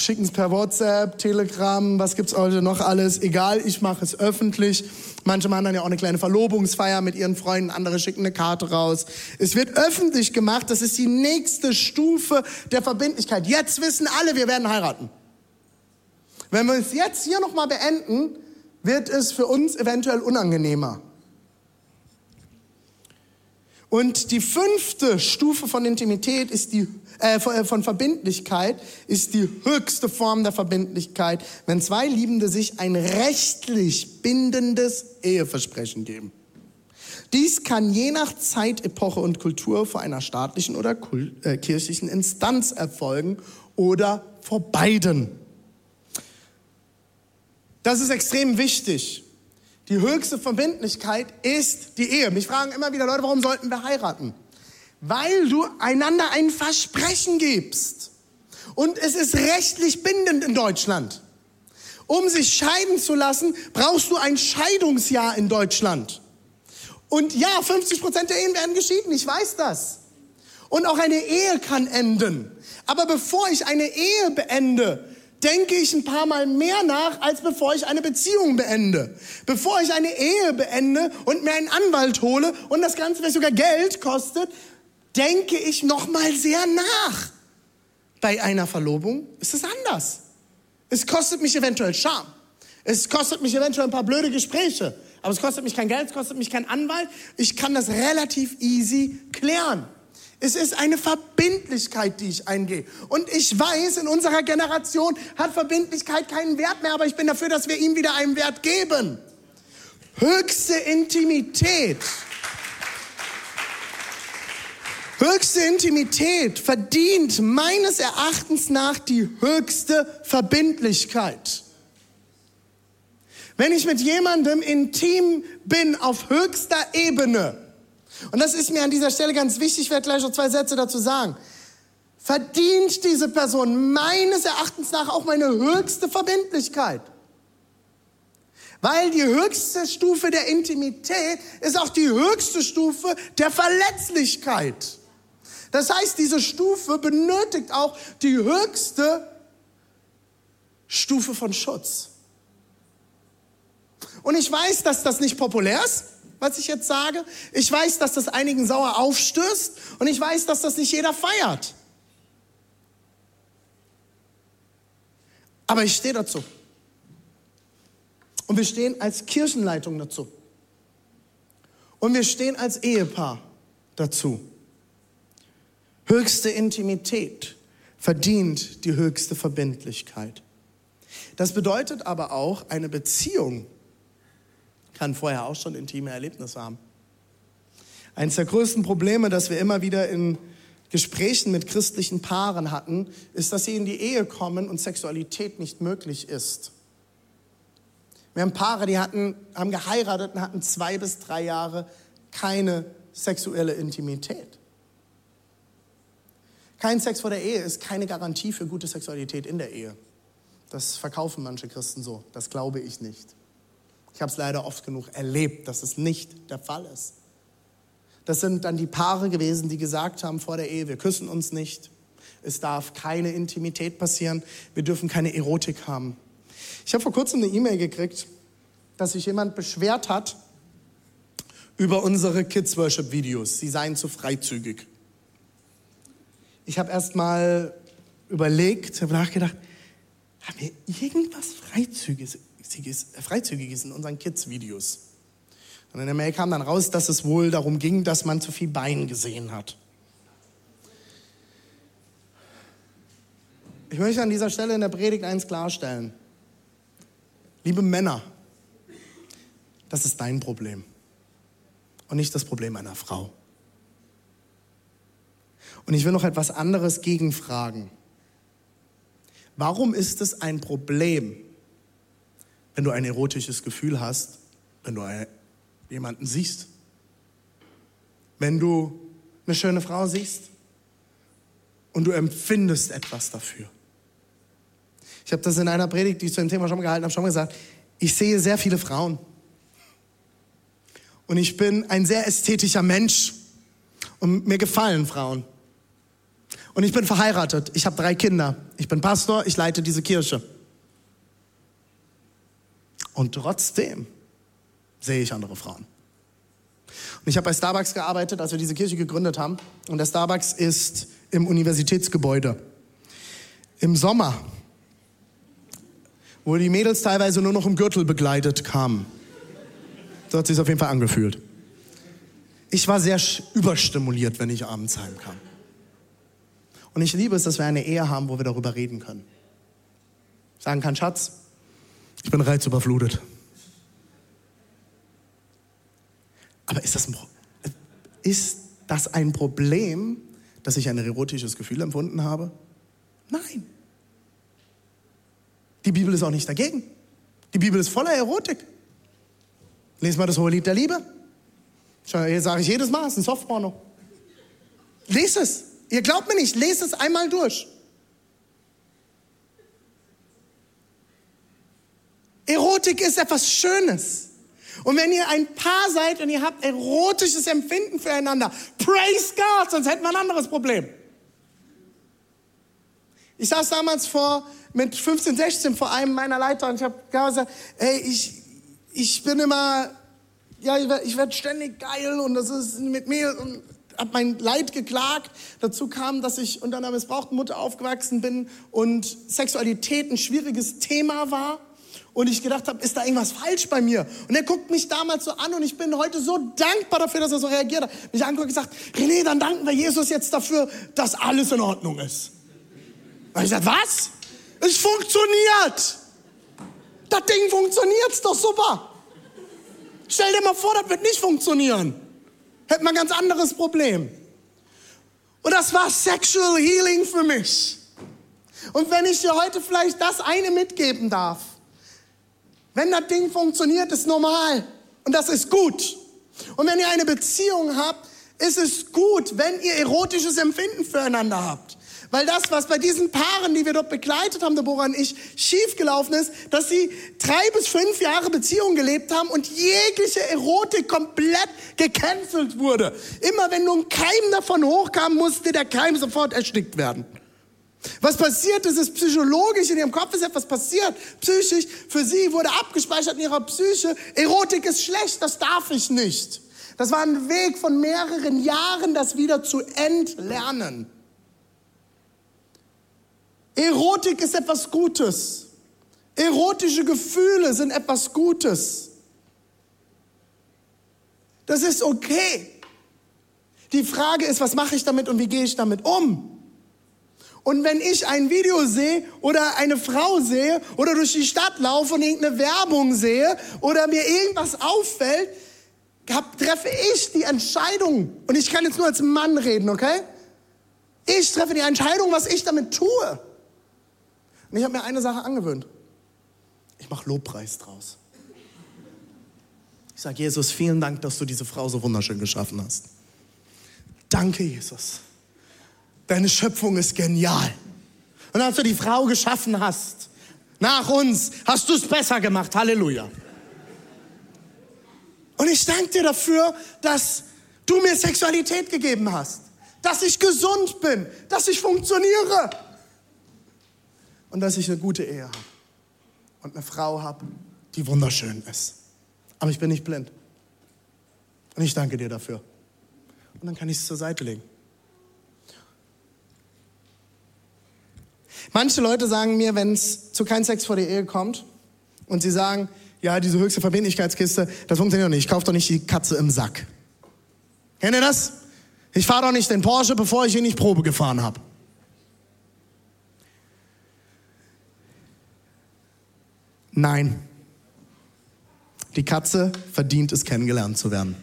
schicken es per WhatsApp, Telegram, was gibt's heute noch alles? Egal, ich mache es öffentlich. Manche machen dann ja auch eine kleine Verlobungsfeier mit ihren Freunden, andere schicken eine Karte raus. Es wird öffentlich gemacht, das ist die nächste Stufe der Verbindlichkeit. Jetzt wissen alle, wir werden heiraten. Wenn wir es jetzt hier nochmal beenden, wird es für uns eventuell unangenehmer. Und die fünfte Stufe von Intimität ist die äh, äh, von Verbindlichkeit ist die höchste Form der Verbindlichkeit, wenn zwei Liebende sich ein rechtlich bindendes Eheversprechen geben. Dies kann je nach Zeit, Epoche und Kultur vor einer staatlichen oder äh, kirchlichen Instanz erfolgen oder vor beiden. Das ist extrem wichtig. Die höchste Verbindlichkeit ist die Ehe. Mich fragen immer wieder Leute, warum sollten wir heiraten? Weil du einander ein Versprechen gibst. Und es ist rechtlich bindend in Deutschland. Um sich scheiden zu lassen, brauchst du ein Scheidungsjahr in Deutschland. Und ja, 50 Prozent der Ehen werden geschieden, ich weiß das. Und auch eine Ehe kann enden. Aber bevor ich eine Ehe beende, denke ich ein paar Mal mehr nach, als bevor ich eine Beziehung beende. Bevor ich eine Ehe beende und mir einen Anwalt hole und das Ganze vielleicht sogar Geld kostet, denke ich noch mal sehr nach. Bei einer Verlobung ist es anders. Es kostet mich eventuell Scham. Es kostet mich eventuell ein paar blöde Gespräche. Aber es kostet mich kein Geld, es kostet mich kein Anwalt. Ich kann das relativ easy klären. Es ist eine Verbindlichkeit, die ich eingehe. Und ich weiß, in unserer Generation hat Verbindlichkeit keinen Wert mehr, aber ich bin dafür, dass wir ihm wieder einen Wert geben. Höchste Intimität. Höchste Intimität verdient meines Erachtens nach die höchste Verbindlichkeit. Wenn ich mit jemandem intim bin auf höchster Ebene, und das ist mir an dieser Stelle ganz wichtig, ich werde gleich noch zwei Sätze dazu sagen, verdient diese Person meines Erachtens nach auch meine höchste Verbindlichkeit. Weil die höchste Stufe der Intimität ist auch die höchste Stufe der Verletzlichkeit. Das heißt, diese Stufe benötigt auch die höchste Stufe von Schutz. Und ich weiß, dass das nicht populär ist, was ich jetzt sage. Ich weiß, dass das einigen sauer aufstößt und ich weiß, dass das nicht jeder feiert. Aber ich stehe dazu. Und wir stehen als Kirchenleitung dazu. Und wir stehen als Ehepaar dazu. Höchste Intimität verdient die höchste Verbindlichkeit. Das bedeutet aber auch, eine Beziehung kann vorher auch schon intime Erlebnisse haben. Eines der größten Probleme, das wir immer wieder in Gesprächen mit christlichen Paaren hatten, ist, dass sie in die Ehe kommen und Sexualität nicht möglich ist. Wir haben Paare, die hatten, haben geheiratet und hatten zwei bis drei Jahre keine sexuelle Intimität. Kein Sex vor der Ehe ist keine Garantie für gute Sexualität in der Ehe. Das verkaufen manche Christen so. Das glaube ich nicht. Ich habe es leider oft genug erlebt, dass es nicht der Fall ist. Das sind dann die Paare gewesen, die gesagt haben vor der Ehe, wir küssen uns nicht. Es darf keine Intimität passieren. Wir dürfen keine Erotik haben. Ich habe vor kurzem eine E-Mail gekriegt, dass sich jemand beschwert hat über unsere Kids Worship Videos. Sie seien zu freizügig. Ich habe erst mal überlegt, habe nachgedacht, haben wir irgendwas Freizügiges, Freizügiges in unseren Kids Videos? Und in der Mail kam dann raus, dass es wohl darum ging, dass man zu viel Bein gesehen hat. Ich möchte an dieser Stelle in der Predigt eins klarstellen. Liebe Männer, das ist dein Problem und nicht das Problem einer Frau. Und ich will noch etwas anderes gegenfragen. Warum ist es ein Problem, wenn du ein erotisches Gefühl hast, wenn du jemanden siehst? Wenn du eine schöne Frau siehst und du empfindest etwas dafür? Ich habe das in einer Predigt, die ich zu dem Thema schon mal gehalten habe, schon mal gesagt. Ich sehe sehr viele Frauen. Und ich bin ein sehr ästhetischer Mensch. Und mir gefallen Frauen. Und ich bin verheiratet. Ich habe drei Kinder. Ich bin Pastor. Ich leite diese Kirche. Und trotzdem sehe ich andere Frauen. Und ich habe bei Starbucks gearbeitet, als wir diese Kirche gegründet haben. Und der Starbucks ist im Universitätsgebäude. Im Sommer wo die Mädels teilweise nur noch im Gürtel begleitet kamen. So hat sich auf jeden Fall angefühlt. Ich war sehr überstimuliert, wenn ich abends heimkam. Und ich liebe es, dass wir eine Ehe haben, wo wir darüber reden können. Sagen kann, Schatz, ich bin reizüberflutet. Aber ist das, ein, ist das ein Problem, dass ich ein erotisches Gefühl empfunden habe? Nein. Die Bibel ist auch nicht dagegen. Die Bibel ist voller Erotik. Lest mal das hohe Lied der Liebe. Hier sage ich jedes Mal, es ist ein Softporno. Lest es. Ihr glaubt mir nicht, lest es einmal durch. Erotik ist etwas Schönes. Und wenn ihr ein Paar seid und ihr habt erotisches Empfinden füreinander, praise God, sonst hätten wir ein anderes Problem. Ich saß damals vor mit 15, 16 vor einem meiner Leiter und ich habe gesagt, ey, ich, ich bin immer, ja, ich werde werd ständig geil und das ist mit mir und habe mein Leid geklagt. Dazu kam, dass ich unter einer missbrauchten Mutter aufgewachsen bin und Sexualität ein schwieriges Thema war. Und ich gedacht habe, ist da irgendwas falsch bei mir? Und er guckt mich damals so an und ich bin heute so dankbar dafür, dass er so reagiert hat. Mich angeguckt und gesagt, René, dann danken wir Jesus jetzt dafür, dass alles in Ordnung ist. Und ich sagte, was? Es funktioniert. Das Ding funktioniert, doch super. Stell dir mal vor, das wird nicht funktionieren. Hätten wir ein ganz anderes Problem. Und das war Sexual Healing für mich. Und wenn ich dir heute vielleicht das eine mitgeben darf, wenn das Ding funktioniert, ist normal. Und das ist gut. Und wenn ihr eine Beziehung habt, ist es gut, wenn ihr erotisches Empfinden füreinander habt. Weil das, was bei diesen Paaren, die wir dort begleitet haben, Deborah und ich, schiefgelaufen ist, dass sie drei bis fünf Jahre Beziehung gelebt haben und jegliche Erotik komplett gecancelt wurde. Immer wenn nur ein Keim davon hochkam, musste der Keim sofort erstickt werden. Was passiert ist, ist psychologisch, in ihrem Kopf ist etwas passiert, psychisch, für sie wurde abgespeichert in ihrer Psyche, Erotik ist schlecht, das darf ich nicht. Das war ein Weg von mehreren Jahren, das wieder zu entlernen. Erotik ist etwas Gutes. Erotische Gefühle sind etwas Gutes. Das ist okay. Die Frage ist, was mache ich damit und wie gehe ich damit um? Und wenn ich ein Video sehe oder eine Frau sehe oder durch die Stadt laufe und irgendeine Werbung sehe oder mir irgendwas auffällt, hab, treffe ich die Entscheidung. Und ich kann jetzt nur als Mann reden, okay? Ich treffe die Entscheidung, was ich damit tue. Und ich habe mir eine Sache angewöhnt. Ich mache Lobpreis draus. Ich sage, Jesus, vielen Dank, dass du diese Frau so wunderschön geschaffen hast. Danke, Jesus. Deine Schöpfung ist genial. Und als du die Frau geschaffen hast, nach uns, hast du es besser gemacht. Halleluja. Und ich danke dir dafür, dass du mir Sexualität gegeben hast, dass ich gesund bin, dass ich funktioniere und dass ich eine gute Ehe habe und eine Frau habe, die wunderschön ist. Aber ich bin nicht blind. Und ich danke dir dafür. Und dann kann ich es zur Seite legen. Manche Leute sagen mir, wenn es zu keinem Sex vor der Ehe kommt und sie sagen, ja, diese höchste Verbindlichkeitskiste, das funktioniert doch nicht. Ich kaufe doch nicht die Katze im Sack. Kennt ihr das? Ich fahre doch nicht den Porsche, bevor ich ihn nicht Probe gefahren habe. Nein. Die Katze verdient es, kennengelernt zu werden.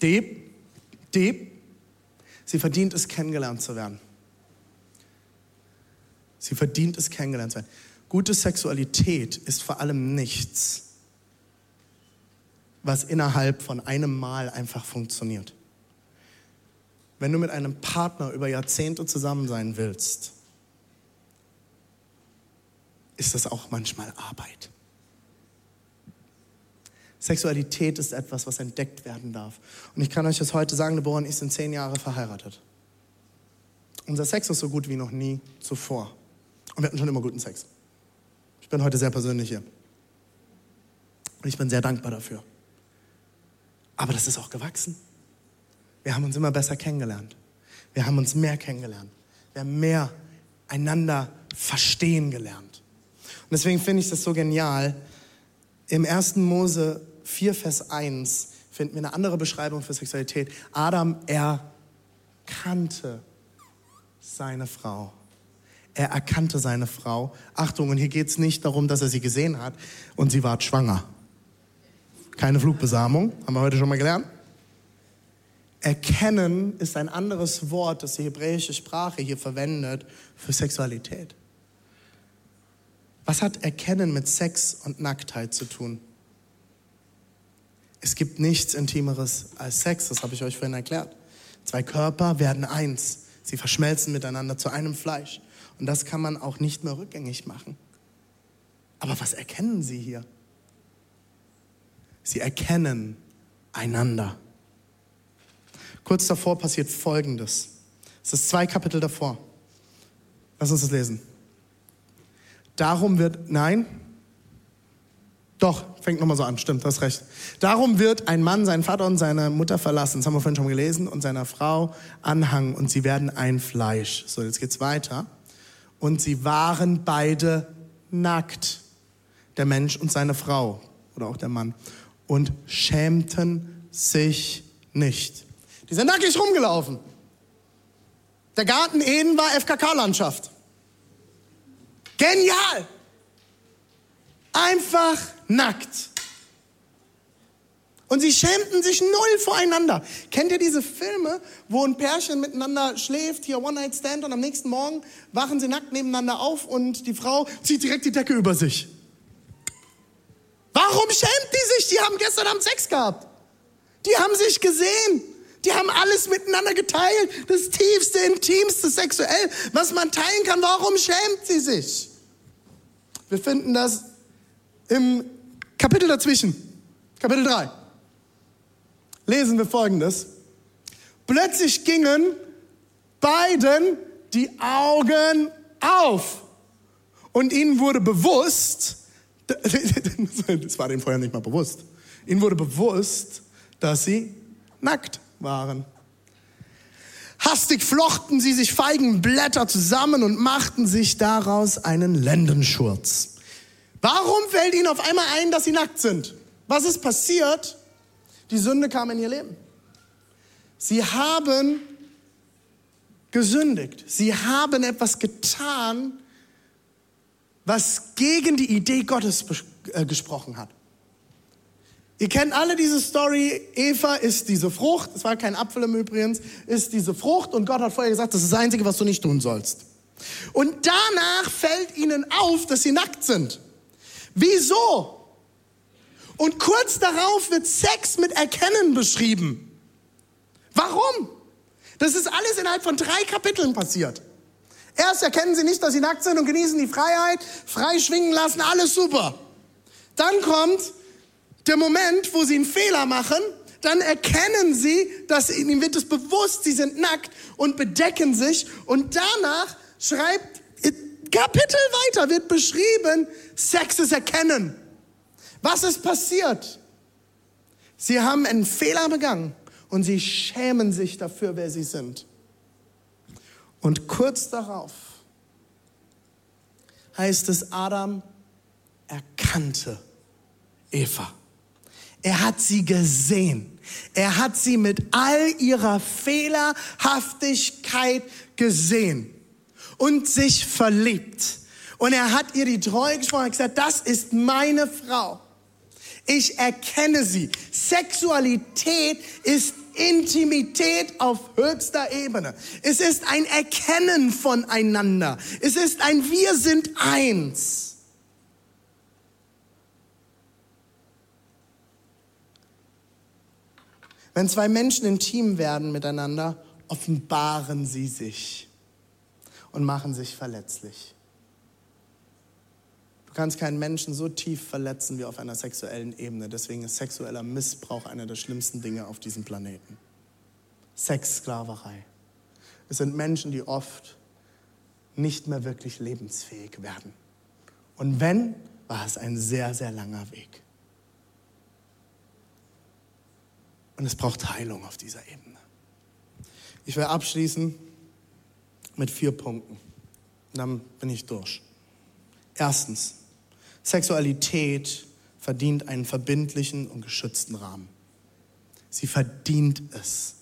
Deep, deep. Sie verdient es, kennengelernt zu werden. Sie verdient es, kennengelernt zu werden. Gute Sexualität ist vor allem nichts, was innerhalb von einem Mal einfach funktioniert. Wenn du mit einem Partner über Jahrzehnte zusammen sein willst, ist das auch manchmal Arbeit. Sexualität ist etwas, was entdeckt werden darf. Und ich kann euch das heute sagen, Deborah und ich sind zehn Jahre verheiratet. Unser Sex ist so gut wie noch nie zuvor. Und wir hatten schon immer guten Sex. Ich bin heute sehr persönlich hier. Und ich bin sehr dankbar dafür. Aber das ist auch gewachsen. Wir haben uns immer besser kennengelernt. Wir haben uns mehr kennengelernt. Wir haben mehr einander verstehen gelernt. Und deswegen finde ich das so genial. Im 1. Mose 4, Vers 1 finden wir eine andere Beschreibung für Sexualität. Adam erkannte seine Frau. Er erkannte seine Frau. Achtung, und hier geht es nicht darum, dass er sie gesehen hat und sie war schwanger. Keine Flugbesamung, haben wir heute schon mal gelernt. Erkennen ist ein anderes Wort, das die hebräische Sprache hier verwendet für Sexualität. Was hat Erkennen mit Sex und Nacktheit zu tun? Es gibt nichts Intimeres als Sex, das habe ich euch vorhin erklärt. Zwei Körper werden eins, sie verschmelzen miteinander zu einem Fleisch. Und das kann man auch nicht mehr rückgängig machen. Aber was erkennen sie hier? Sie erkennen einander. Kurz davor passiert Folgendes. Es ist zwei Kapitel davor. Lass uns das lesen. Darum wird, nein, doch, fängt nochmal so an, stimmt, hast recht. Darum wird ein Mann seinen Vater und seine Mutter verlassen, das haben wir vorhin schon gelesen, und seiner Frau anhangen und sie werden ein Fleisch. So, jetzt geht's weiter. Und sie waren beide nackt, der Mensch und seine Frau oder auch der Mann, und schämten sich nicht. Die sind nackig rumgelaufen. Der Garten Eden war FKK-Landschaft. Genial! Einfach nackt. Und sie schämten sich null voreinander. Kennt ihr diese Filme, wo ein Pärchen miteinander schläft, hier One-Night-Stand und am nächsten Morgen wachen sie nackt nebeneinander auf und die Frau zieht direkt die Decke über sich? Warum schämt die sich? Die haben gestern Abend Sex gehabt. Die haben sich gesehen. Die haben alles miteinander geteilt. Das tiefste, intimste sexuell, was man teilen kann. Warum schämt sie sich? Wir finden das im Kapitel dazwischen. Kapitel 3. Lesen wir folgendes. Plötzlich gingen beiden die Augen auf. Und ihnen wurde bewusst, das war denen vorher nicht mal bewusst, ihnen wurde bewusst, dass sie nackt waren. Hastig flochten sie sich Feigenblätter zusammen und machten sich daraus einen Lendenschurz. Warum fällt ihnen auf einmal ein, dass sie nackt sind? Was ist passiert? Die Sünde kam in ihr Leben. Sie haben gesündigt. Sie haben etwas getan, was gegen die Idee Gottes äh, gesprochen hat. Ihr kennt alle diese Story. Eva ist diese Frucht. Es war kein Apfel im Übrigen. Ist diese Frucht. Und Gott hat vorher gesagt, das ist das Einzige, was du nicht tun sollst. Und danach fällt ihnen auf, dass sie nackt sind. Wieso? Und kurz darauf wird Sex mit Erkennen beschrieben. Warum? Das ist alles innerhalb von drei Kapiteln passiert. Erst erkennen sie nicht, dass sie nackt sind und genießen die Freiheit, frei schwingen lassen, alles super. Dann kommt der Moment, wo sie einen Fehler machen, dann erkennen sie, dass ihnen wird es bewusst, sie sind nackt und bedecken sich und danach schreibt Kapitel weiter wird beschrieben, Sex ist erkennen. Was ist passiert? Sie haben einen Fehler begangen und sie schämen sich dafür, wer sie sind. Und kurz darauf heißt es, Adam erkannte Eva. Er hat sie gesehen. Er hat sie mit all ihrer Fehlerhaftigkeit gesehen und sich verliebt. Und er hat ihr die Treue gesprochen und gesagt, das ist meine Frau. Ich erkenne sie. Sexualität ist Intimität auf höchster Ebene. Es ist ein Erkennen voneinander. Es ist ein Wir sind eins. Wenn zwei Menschen intim werden miteinander, offenbaren sie sich und machen sich verletzlich. Du kannst keinen Menschen so tief verletzen wie auf einer sexuellen Ebene. Deswegen ist sexueller Missbrauch einer der schlimmsten Dinge auf diesem Planeten. Sexsklaverei. Es sind Menschen, die oft nicht mehr wirklich lebensfähig werden. Und wenn, war es ein sehr, sehr langer Weg. Und es braucht Heilung auf dieser Ebene. Ich will abschließen mit vier Punkten. dann bin ich durch. Erstens, Sexualität verdient einen verbindlichen und geschützten Rahmen. Sie verdient es.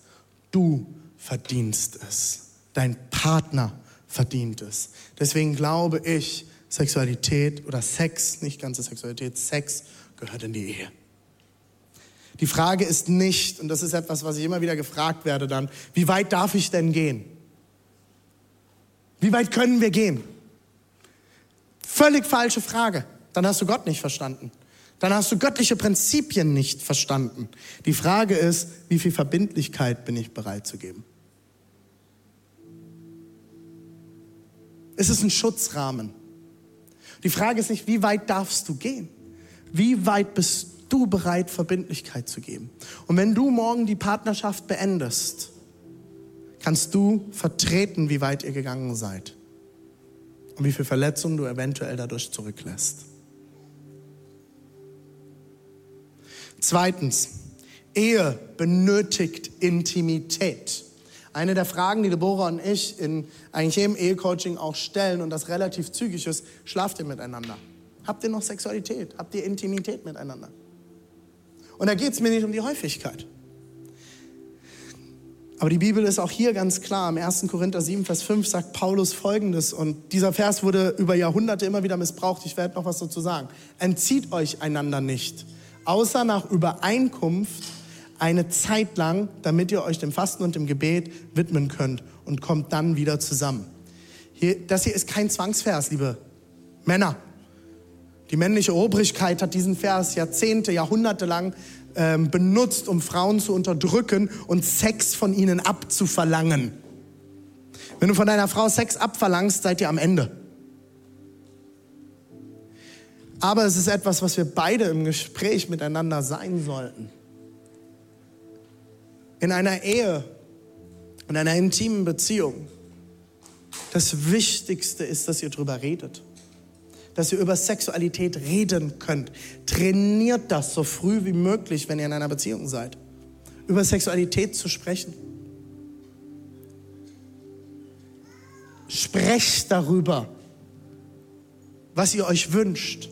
Du verdienst es. Dein Partner verdient es. Deswegen glaube ich, Sexualität oder Sex, nicht ganze Sexualität, Sex gehört in die Ehe. Die Frage ist nicht, und das ist etwas, was ich immer wieder gefragt werde dann, wie weit darf ich denn gehen? Wie weit können wir gehen? Völlig falsche Frage dann hast du Gott nicht verstanden. Dann hast du göttliche Prinzipien nicht verstanden. Die Frage ist, wie viel Verbindlichkeit bin ich bereit zu geben? Es ist ein Schutzrahmen. Die Frage ist nicht, wie weit darfst du gehen? Wie weit bist du bereit, Verbindlichkeit zu geben? Und wenn du morgen die Partnerschaft beendest, kannst du vertreten, wie weit ihr gegangen seid und wie viel Verletzungen du eventuell dadurch zurücklässt. Zweitens, Ehe benötigt Intimität. Eine der Fragen, die Deborah und ich in eigentlich jedem Ehecoaching auch stellen und das relativ zügig ist, schlaft ihr miteinander? Habt ihr noch Sexualität? Habt ihr Intimität miteinander? Und da geht es mir nicht um die Häufigkeit. Aber die Bibel ist auch hier ganz klar. Im 1. Korinther 7, Vers 5 sagt Paulus Folgendes. Und dieser Vers wurde über Jahrhunderte immer wieder missbraucht. Ich werde noch was dazu sagen. Entzieht euch einander nicht außer nach Übereinkunft eine Zeit lang, damit ihr euch dem Fasten und dem Gebet widmen könnt und kommt dann wieder zusammen. Hier, das hier ist kein Zwangsvers, liebe Männer. Die männliche Obrigkeit hat diesen Vers Jahrzehnte, Jahrhunderte lang ähm, benutzt, um Frauen zu unterdrücken und Sex von ihnen abzuverlangen. Wenn du von deiner Frau Sex abverlangst, seid ihr am Ende. Aber es ist etwas, was wir beide im Gespräch miteinander sein sollten. In einer Ehe, in einer intimen Beziehung. Das Wichtigste ist, dass ihr darüber redet. Dass ihr über Sexualität reden könnt. Trainiert das so früh wie möglich, wenn ihr in einer Beziehung seid. Über Sexualität zu sprechen. Sprecht darüber was ihr euch wünscht?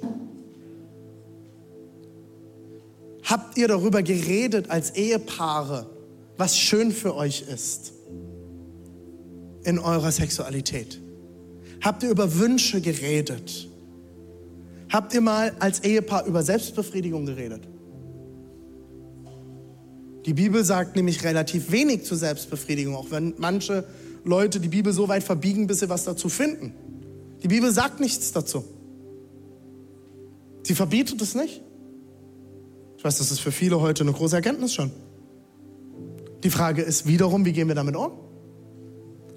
Habt ihr darüber geredet als Ehepaare, was schön für euch ist in eurer Sexualität? Habt ihr über Wünsche geredet? Habt ihr mal als Ehepaar über Selbstbefriedigung geredet? Die Bibel sagt nämlich relativ wenig zur Selbstbefriedigung, auch wenn manche Leute die Bibel so weit verbiegen, bis sie was dazu finden. Die Bibel sagt nichts dazu. Sie verbietet es nicht. Ich weiß, das ist für viele heute eine große Erkenntnis schon. Die Frage ist wiederum, wie gehen wir damit um?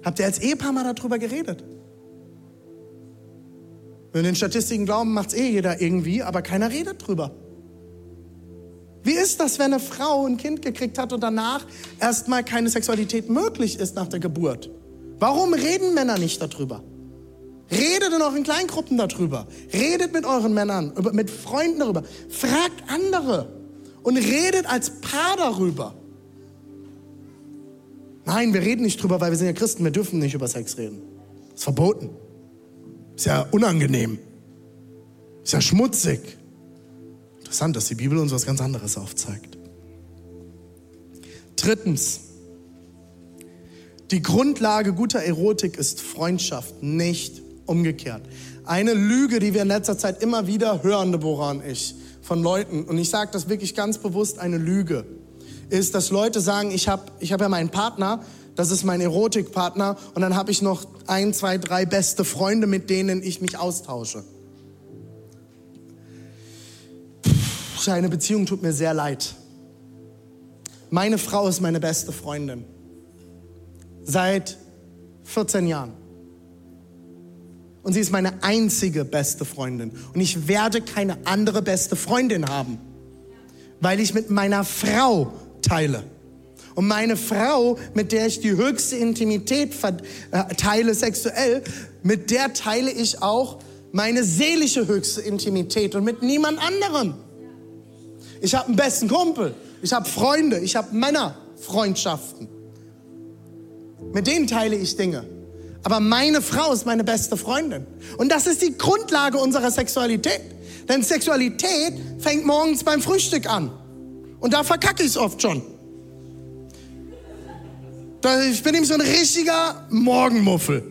Habt ihr als Ehepaar mal darüber geredet? Wenn wir den Statistiken glauben, macht es eh jeder irgendwie, aber keiner redet drüber. Wie ist das, wenn eine Frau ein Kind gekriegt hat und danach erstmal keine Sexualität möglich ist nach der Geburt? Warum reden Männer nicht darüber? Redet in euren Kleingruppen darüber. Redet mit euren Männern, mit Freunden darüber. Fragt andere und redet als Paar darüber. Nein, wir reden nicht drüber, weil wir sind ja Christen. Wir dürfen nicht über Sex reden. ist verboten. Ist ja unangenehm. Ist ja schmutzig. Interessant, dass die Bibel uns was ganz anderes aufzeigt. Drittens. Die Grundlage guter Erotik ist Freundschaft, nicht umgekehrt. Eine Lüge, die wir in letzter Zeit immer wieder hören, Deborah und ich, von Leuten, und ich sage das wirklich ganz bewusst, eine Lüge, ist, dass Leute sagen, ich habe ich hab ja meinen Partner, das ist mein Erotikpartner und dann habe ich noch ein, zwei, drei beste Freunde, mit denen ich mich austausche. Seine Beziehung tut mir sehr leid. Meine Frau ist meine beste Freundin. Seit 14 Jahren. Und sie ist meine einzige beste Freundin. Und ich werde keine andere beste Freundin haben, weil ich mit meiner Frau teile. Und meine Frau, mit der ich die höchste Intimität äh, teile sexuell, mit der teile ich auch meine seelische höchste Intimität und mit niemand anderem. Ich habe einen besten Kumpel, ich habe Freunde, ich habe Männerfreundschaften. Mit denen teile ich Dinge. Aber meine Frau ist meine beste Freundin. Und das ist die Grundlage unserer Sexualität. Denn Sexualität fängt morgens beim Frühstück an. Und da verkacke ich es oft schon. Ich bin nämlich so ein richtiger Morgenmuffel.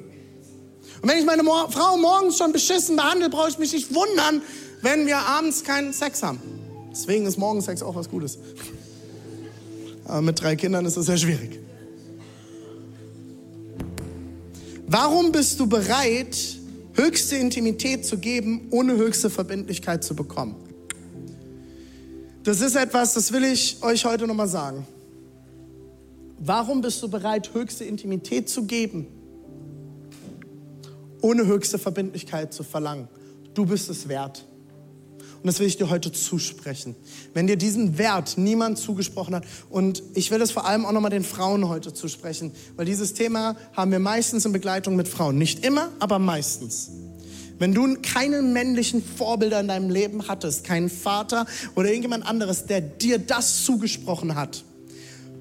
Und wenn ich meine Frau morgens schon beschissen behandle, brauche ich mich nicht wundern, wenn wir abends keinen Sex haben. Deswegen ist Morgensex auch was Gutes. Aber mit drei Kindern ist das sehr schwierig. Warum bist du bereit, höchste Intimität zu geben, ohne höchste Verbindlichkeit zu bekommen? Das ist etwas, das will ich euch heute nochmal sagen. Warum bist du bereit, höchste Intimität zu geben, ohne höchste Verbindlichkeit zu verlangen? Du bist es wert. Und das will ich dir heute zusprechen. Wenn dir diesen Wert niemand zugesprochen hat, und ich will es vor allem auch nochmal den Frauen heute zusprechen, weil dieses Thema haben wir meistens in Begleitung mit Frauen. Nicht immer, aber meistens. Wenn du keinen männlichen Vorbilder in deinem Leben hattest, keinen Vater oder irgendjemand anderes, der dir das zugesprochen hat,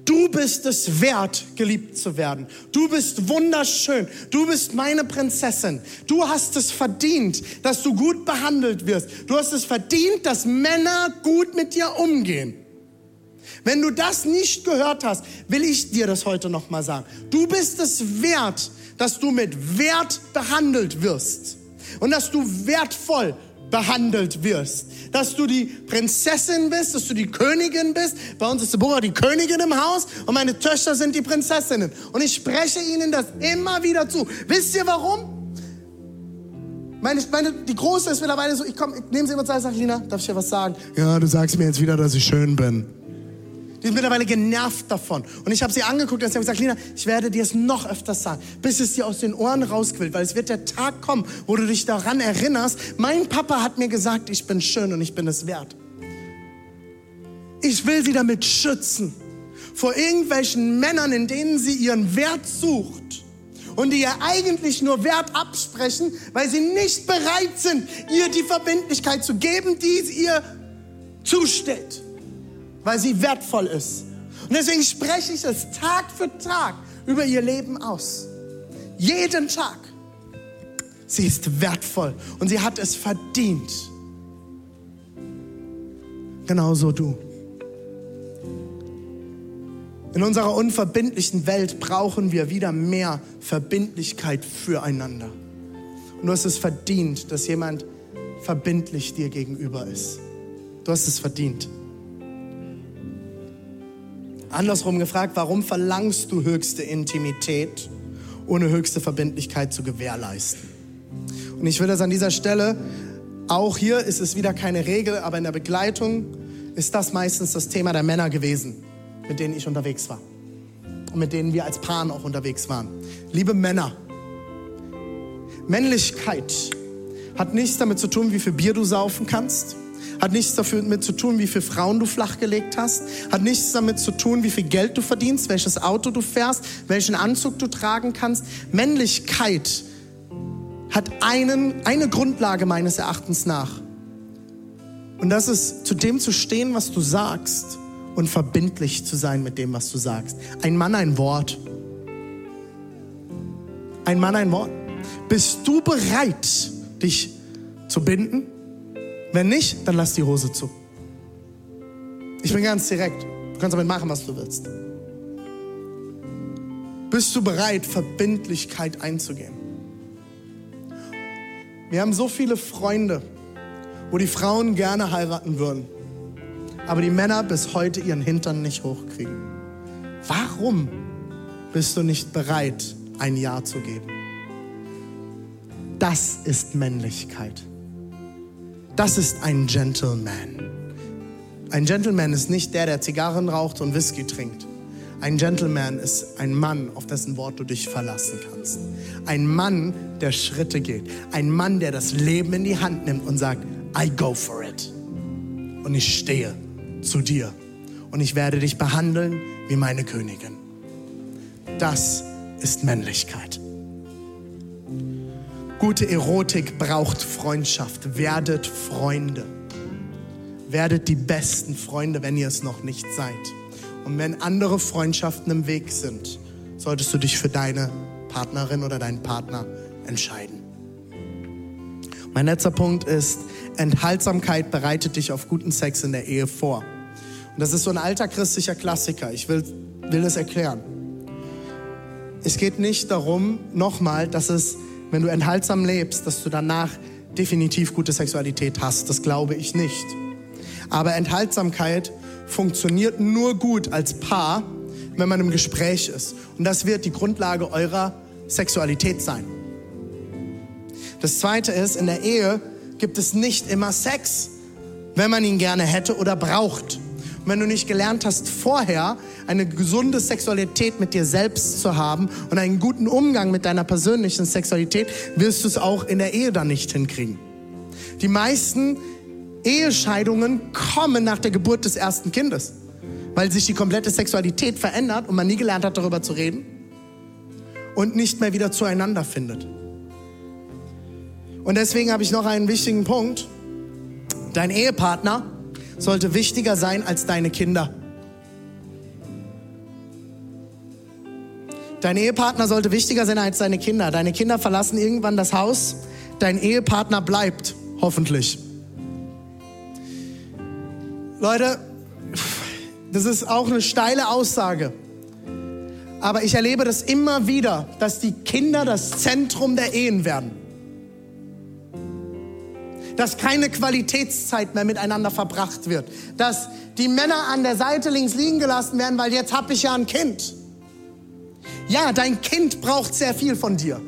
Du bist es wert, geliebt zu werden. Du bist wunderschön. Du bist meine Prinzessin. Du hast es verdient, dass du gut behandelt wirst. Du hast es verdient, dass Männer gut mit dir umgehen. Wenn du das nicht gehört hast, will ich dir das heute nochmal sagen. Du bist es wert, dass du mit Wert behandelt wirst und dass du wertvoll behandelt wirst. Dass du die Prinzessin bist, dass du die Königin bist. Bei uns ist Deborah die Königin im Haus und meine Töchter sind die Prinzessinnen. Und ich spreche ihnen das immer wieder zu. Wisst ihr warum? Meine, meine, die Große ist mittlerweile so, ich komme, ich nehme sie immer Zeit, sage Lina, darf ich dir was sagen? Ja, du sagst mir jetzt wieder, dass ich schön bin. Die ist mittlerweile genervt davon. Und ich habe sie angeguckt und sie haben gesagt, Lina, ich werde dir es noch öfters sagen, bis es dir aus den Ohren rausquillt, weil es wird der Tag kommen, wo du dich daran erinnerst, mein Papa hat mir gesagt, ich bin schön und ich bin es wert. Ich will sie damit schützen vor irgendwelchen Männern, in denen sie ihren Wert sucht und die ihr eigentlich nur Wert absprechen, weil sie nicht bereit sind, ihr die Verbindlichkeit zu geben, die ihr zusteht weil sie wertvoll ist. Und deswegen spreche ich es Tag für Tag über ihr Leben aus. Jeden Tag. Sie ist wertvoll und sie hat es verdient. Genauso du. In unserer unverbindlichen Welt brauchen wir wieder mehr Verbindlichkeit füreinander. Und du hast es verdient, dass jemand verbindlich dir gegenüber ist. Du hast es verdient. Andersrum gefragt, warum verlangst du höchste Intimität, ohne höchste Verbindlichkeit zu gewährleisten? Und ich will das an dieser Stelle, auch hier ist es wieder keine Regel, aber in der Begleitung ist das meistens das Thema der Männer gewesen, mit denen ich unterwegs war. Und mit denen wir als Paaren auch unterwegs waren. Liebe Männer, Männlichkeit hat nichts damit zu tun, wie viel Bier du saufen kannst. Hat nichts damit zu tun, wie viele Frauen du flachgelegt hast. Hat nichts damit zu tun, wie viel Geld du verdienst, welches Auto du fährst, welchen Anzug du tragen kannst. Männlichkeit hat einen, eine Grundlage meines Erachtens nach. Und das ist, zu dem zu stehen, was du sagst und verbindlich zu sein mit dem, was du sagst. Ein Mann, ein Wort. Ein Mann, ein Wort. Bist du bereit, dich zu binden? Wenn nicht, dann lass die Hose zu. Ich bin ganz direkt. Du kannst damit machen, was du willst. Bist du bereit, Verbindlichkeit einzugehen? Wir haben so viele Freunde, wo die Frauen gerne heiraten würden, aber die Männer bis heute ihren Hintern nicht hochkriegen. Warum bist du nicht bereit, ein Ja zu geben? Das ist Männlichkeit. Das ist ein Gentleman. Ein Gentleman ist nicht der, der Zigarren raucht und Whisky trinkt. Ein Gentleman ist ein Mann, auf dessen Wort du dich verlassen kannst. Ein Mann, der Schritte geht. Ein Mann, der das Leben in die Hand nimmt und sagt, I go for it. Und ich stehe zu dir. Und ich werde dich behandeln wie meine Königin. Das ist Männlichkeit. Gute Erotik braucht Freundschaft. Werdet Freunde. Werdet die besten Freunde, wenn ihr es noch nicht seid. Und wenn andere Freundschaften im Weg sind, solltest du dich für deine Partnerin oder deinen Partner entscheiden. Mein letzter Punkt ist, Enthaltsamkeit bereitet dich auf guten Sex in der Ehe vor. Und das ist so ein alter christlicher Klassiker. Ich will, will es erklären. Es geht nicht darum, nochmal, dass es wenn du enthaltsam lebst, dass du danach definitiv gute Sexualität hast. Das glaube ich nicht. Aber Enthaltsamkeit funktioniert nur gut als Paar, wenn man im Gespräch ist. Und das wird die Grundlage eurer Sexualität sein. Das Zweite ist, in der Ehe gibt es nicht immer Sex, wenn man ihn gerne hätte oder braucht. Wenn du nicht gelernt hast, vorher eine gesunde Sexualität mit dir selbst zu haben und einen guten Umgang mit deiner persönlichen Sexualität, wirst du es auch in der Ehe dann nicht hinkriegen. Die meisten Ehescheidungen kommen nach der Geburt des ersten Kindes, weil sich die komplette Sexualität verändert und man nie gelernt hat, darüber zu reden und nicht mehr wieder zueinander findet. Und deswegen habe ich noch einen wichtigen Punkt. Dein Ehepartner sollte wichtiger sein als deine Kinder. Dein Ehepartner sollte wichtiger sein als deine Kinder. Deine Kinder verlassen irgendwann das Haus. Dein Ehepartner bleibt, hoffentlich. Leute, das ist auch eine steile Aussage. Aber ich erlebe das immer wieder, dass die Kinder das Zentrum der Ehen werden dass keine Qualitätszeit mehr miteinander verbracht wird, dass die Männer an der Seite links liegen gelassen werden, weil jetzt habe ich ja ein Kind. Ja, dein Kind braucht sehr viel von dir.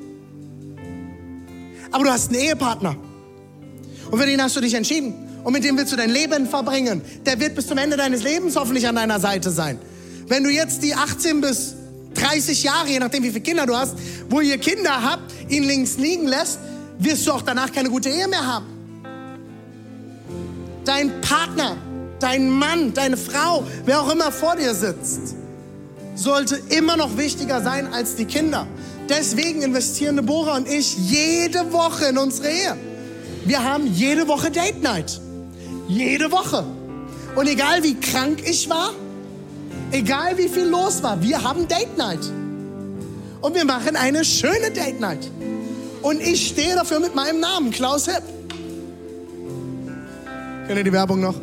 Aber du hast einen Ehepartner. Und für den hast du dich entschieden. Und mit dem willst du dein Leben verbringen. Der wird bis zum Ende deines Lebens hoffentlich an deiner Seite sein. Wenn du jetzt die 18 bis 30 Jahre, je nachdem wie viele Kinder du hast, wo ihr Kinder habt, ihn links liegen lässt, wirst du auch danach keine gute Ehe mehr haben dein Partner, dein Mann, deine Frau, wer auch immer vor dir sitzt, sollte immer noch wichtiger sein als die Kinder. Deswegen investieren Deborah und ich jede Woche in unsere Ehe. Wir haben jede Woche Date Night. Jede Woche. Und egal wie krank ich war, egal wie viel los war, wir haben Date Night. Und wir machen eine schöne Date Night. Und ich stehe dafür mit meinem Namen, Klaus Hipp. Kennt ihr die Werbung noch?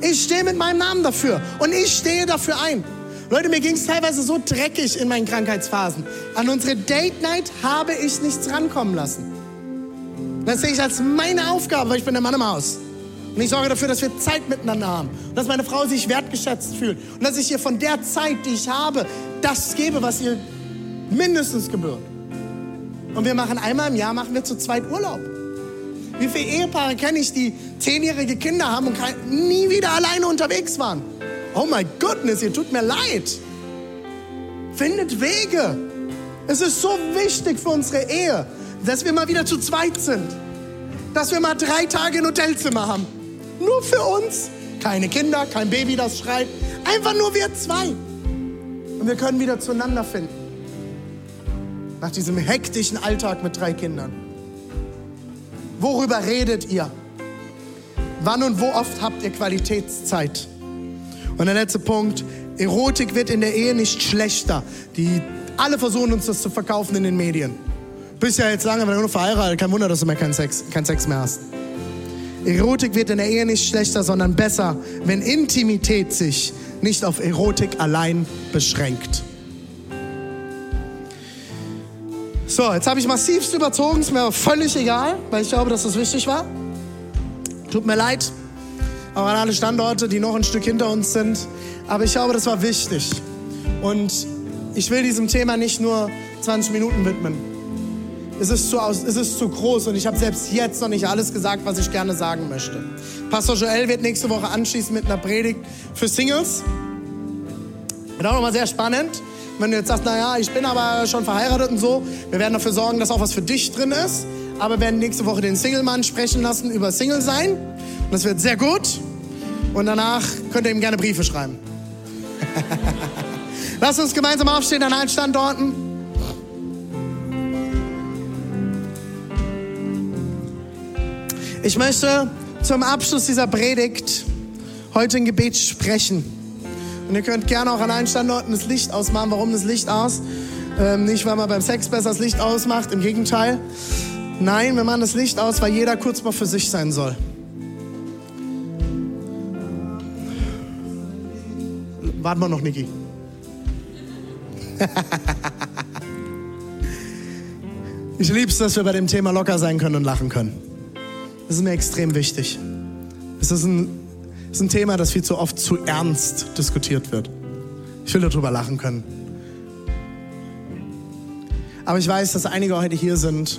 Ich stehe mit meinem Namen dafür und ich stehe dafür ein. Leute, mir ging es teilweise so dreckig in meinen Krankheitsphasen. An unsere Date Night habe ich nichts rankommen lassen. Das sehe ich als meine Aufgabe, weil ich bin der Mann im Haus. Und ich sorge dafür, dass wir Zeit miteinander haben. Und dass meine Frau sich wertgeschätzt fühlt. Und dass ich ihr von der Zeit, die ich habe, das gebe, was ihr mindestens gebührt. Und wir machen einmal im Jahr, machen wir zu zweit Urlaub. Wie viele Ehepaare kenne ich, die zehnjährige Kinder haben und nie wieder alleine unterwegs waren? Oh my goodness, ihr tut mir leid. Findet Wege. Es ist so wichtig für unsere Ehe, dass wir mal wieder zu zweit sind. Dass wir mal drei Tage ein Hotelzimmer haben. Nur für uns. Keine Kinder, kein Baby, das schreit. Einfach nur wir zwei. Und wir können wieder zueinander finden. Nach diesem hektischen Alltag mit drei Kindern. Worüber redet ihr? Wann und wo oft habt ihr Qualitätszeit? Und der letzte Punkt, Erotik wird in der Ehe nicht schlechter. Die, alle versuchen uns das zu verkaufen in den Medien. Bist ja jetzt lange wenn du nur verheiratet, kein Wunder, dass du mehr keinen Sex, keinen Sex mehr hast. Erotik wird in der Ehe nicht schlechter, sondern besser, wenn Intimität sich nicht auf Erotik allein beschränkt. So, jetzt habe ich massivst überzogen, ist mir aber völlig egal, weil ich glaube, dass das wichtig war. Tut mir leid, auch an alle Standorte, die noch ein Stück hinter uns sind. Aber ich glaube, das war wichtig. Und ich will diesem Thema nicht nur 20 Minuten widmen. Es ist zu, aus, es ist zu groß und ich habe selbst jetzt noch nicht alles gesagt, was ich gerne sagen möchte. Pastor Joel wird nächste Woche anschließen mit einer Predigt für Singles. Wird auch nochmal sehr spannend. Wenn du jetzt sagst, naja, ich bin aber schon verheiratet und so, wir werden dafür sorgen, dass auch was für dich drin ist. Aber wir werden nächste Woche den Single-Mann sprechen lassen über Single sein. Und das wird sehr gut. Und danach könnt ihr ihm gerne Briefe schreiben. Lass uns gemeinsam aufstehen an allen Standorten. Ich möchte zum Abschluss dieser Predigt heute ein Gebet sprechen. Und ihr könnt gerne auch an allen Standorten das Licht ausmachen. Warum das Licht aus? Ähm, nicht, weil man beim Sex besser das Licht ausmacht, im Gegenteil. Nein, wir machen das Licht aus, weil jeder kurz mal für sich sein soll. Warten wir noch, Niki. ich liebe es, dass wir bei dem Thema locker sein können und lachen können. Das ist mir extrem wichtig. Es ist ein, ist ein Thema, das viel zu oft zu ernst diskutiert wird. Ich will darüber lachen können. Aber ich weiß, dass einige heute hier sind,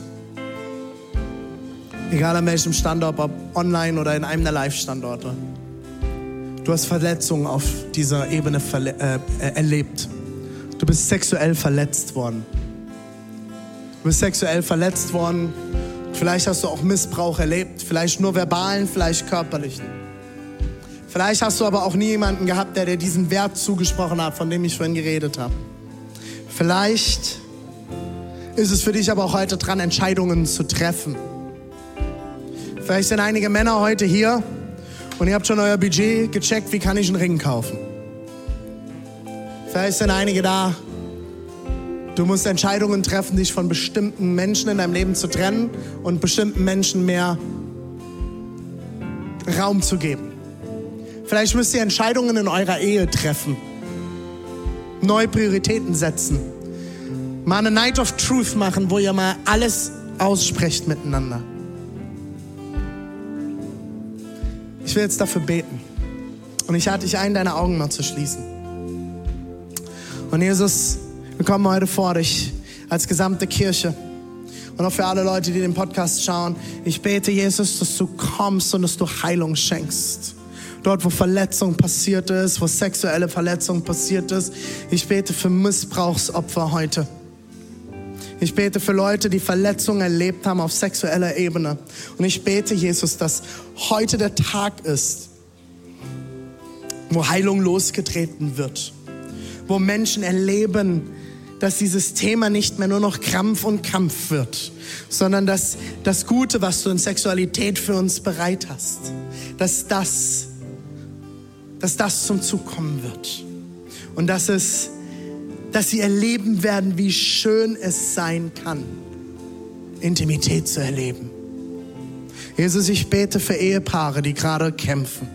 egal an welchem Standort, ob online oder in einem der Live-Standorte. Du hast Verletzungen auf dieser Ebene äh, erlebt. Du bist sexuell verletzt worden. Du bist sexuell verletzt worden. Vielleicht hast du auch Missbrauch erlebt. Vielleicht nur verbalen, vielleicht körperlichen. Vielleicht hast du aber auch nie jemanden gehabt, der dir diesen Wert zugesprochen hat, von dem ich vorhin geredet habe. Vielleicht ist es für dich aber auch heute dran, Entscheidungen zu treffen. Vielleicht sind einige Männer heute hier und ihr habt schon euer Budget gecheckt, wie kann ich einen Ring kaufen. Vielleicht sind einige da, du musst Entscheidungen treffen, dich von bestimmten Menschen in deinem Leben zu trennen und bestimmten Menschen mehr Raum zu geben. Vielleicht müsst ihr Entscheidungen in eurer Ehe treffen, neue Prioritäten setzen, mal eine Night of Truth machen, wo ihr mal alles aussprecht miteinander. Ich will jetzt dafür beten. Und ich lade dich ein, deine Augen mal zu schließen. Und Jesus, wir kommen heute vor dich als gesamte Kirche. Und auch für alle Leute, die den Podcast schauen. Ich bete, Jesus, dass du kommst und dass du Heilung schenkst. Dort, wo Verletzung passiert ist, wo sexuelle Verletzung passiert ist. Ich bete für Missbrauchsopfer heute. Ich bete für Leute, die Verletzungen erlebt haben auf sexueller Ebene. Und ich bete, Jesus, dass heute der Tag ist, wo Heilung losgetreten wird. Wo Menschen erleben, dass dieses Thema nicht mehr nur noch Krampf und Kampf wird, sondern dass das Gute, was du in Sexualität für uns bereit hast, dass das, dass das zum Zug kommen wird. Und dass es dass sie erleben werden, wie schön es sein kann, Intimität zu erleben. Jesus, ich bete für Ehepaare, die gerade kämpfen.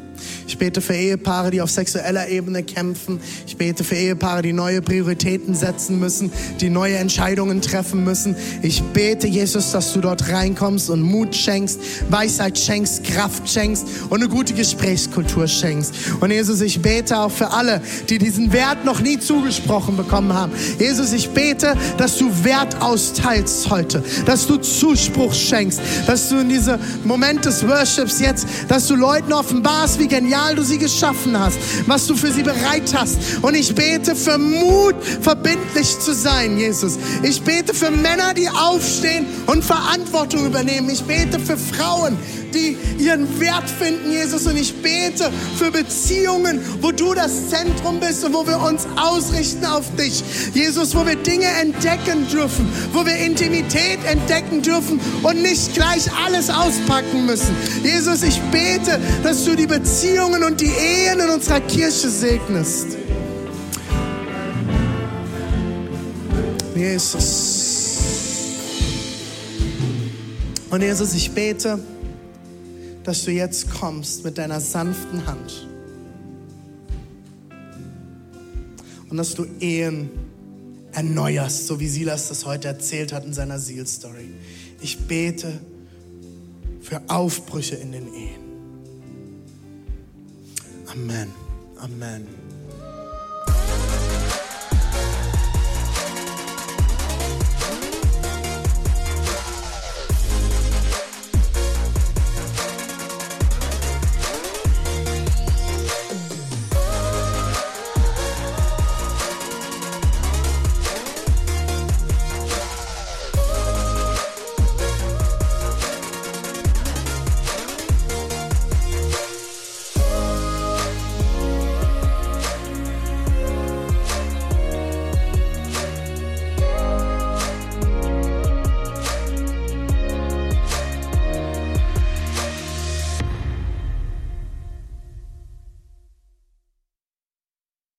Ich bete für Ehepaare, die auf sexueller Ebene kämpfen. Ich bete für Ehepaare, die neue Prioritäten setzen müssen, die neue Entscheidungen treffen müssen. Ich bete, Jesus, dass du dort reinkommst und Mut schenkst, Weisheit schenkst, Kraft schenkst und eine gute Gesprächskultur schenkst. Und Jesus, ich bete auch für alle, die diesen Wert noch nie zugesprochen bekommen haben. Jesus, ich bete, dass du Wert austeilst heute, dass du Zuspruch schenkst, dass du in diese Moment des Worships jetzt, dass du Leuten offenbarst, wie genial du sie geschaffen hast, was du für sie bereit hast. Und ich bete für Mut, verbindlich zu sein, Jesus. Ich bete für Männer, die aufstehen und Verantwortung übernehmen. Ich bete für Frauen, die ihren Wert finden, Jesus. Und ich bete für Beziehungen, wo du das Zentrum bist und wo wir uns ausrichten auf dich. Jesus, wo wir Dinge entdecken dürfen, wo wir Intimität entdecken dürfen und nicht gleich alles auspacken müssen. Jesus, ich bete, dass du die Beziehungen und die Ehen in unserer Kirche segnest. Jesus. Und Jesus, ich bete, dass du jetzt kommst mit deiner sanften Hand und dass du Ehen erneuerst, so wie Silas das heute erzählt hat in seiner Seal-Story. Ich bete für Aufbrüche in den Ehen. Amen. Amen.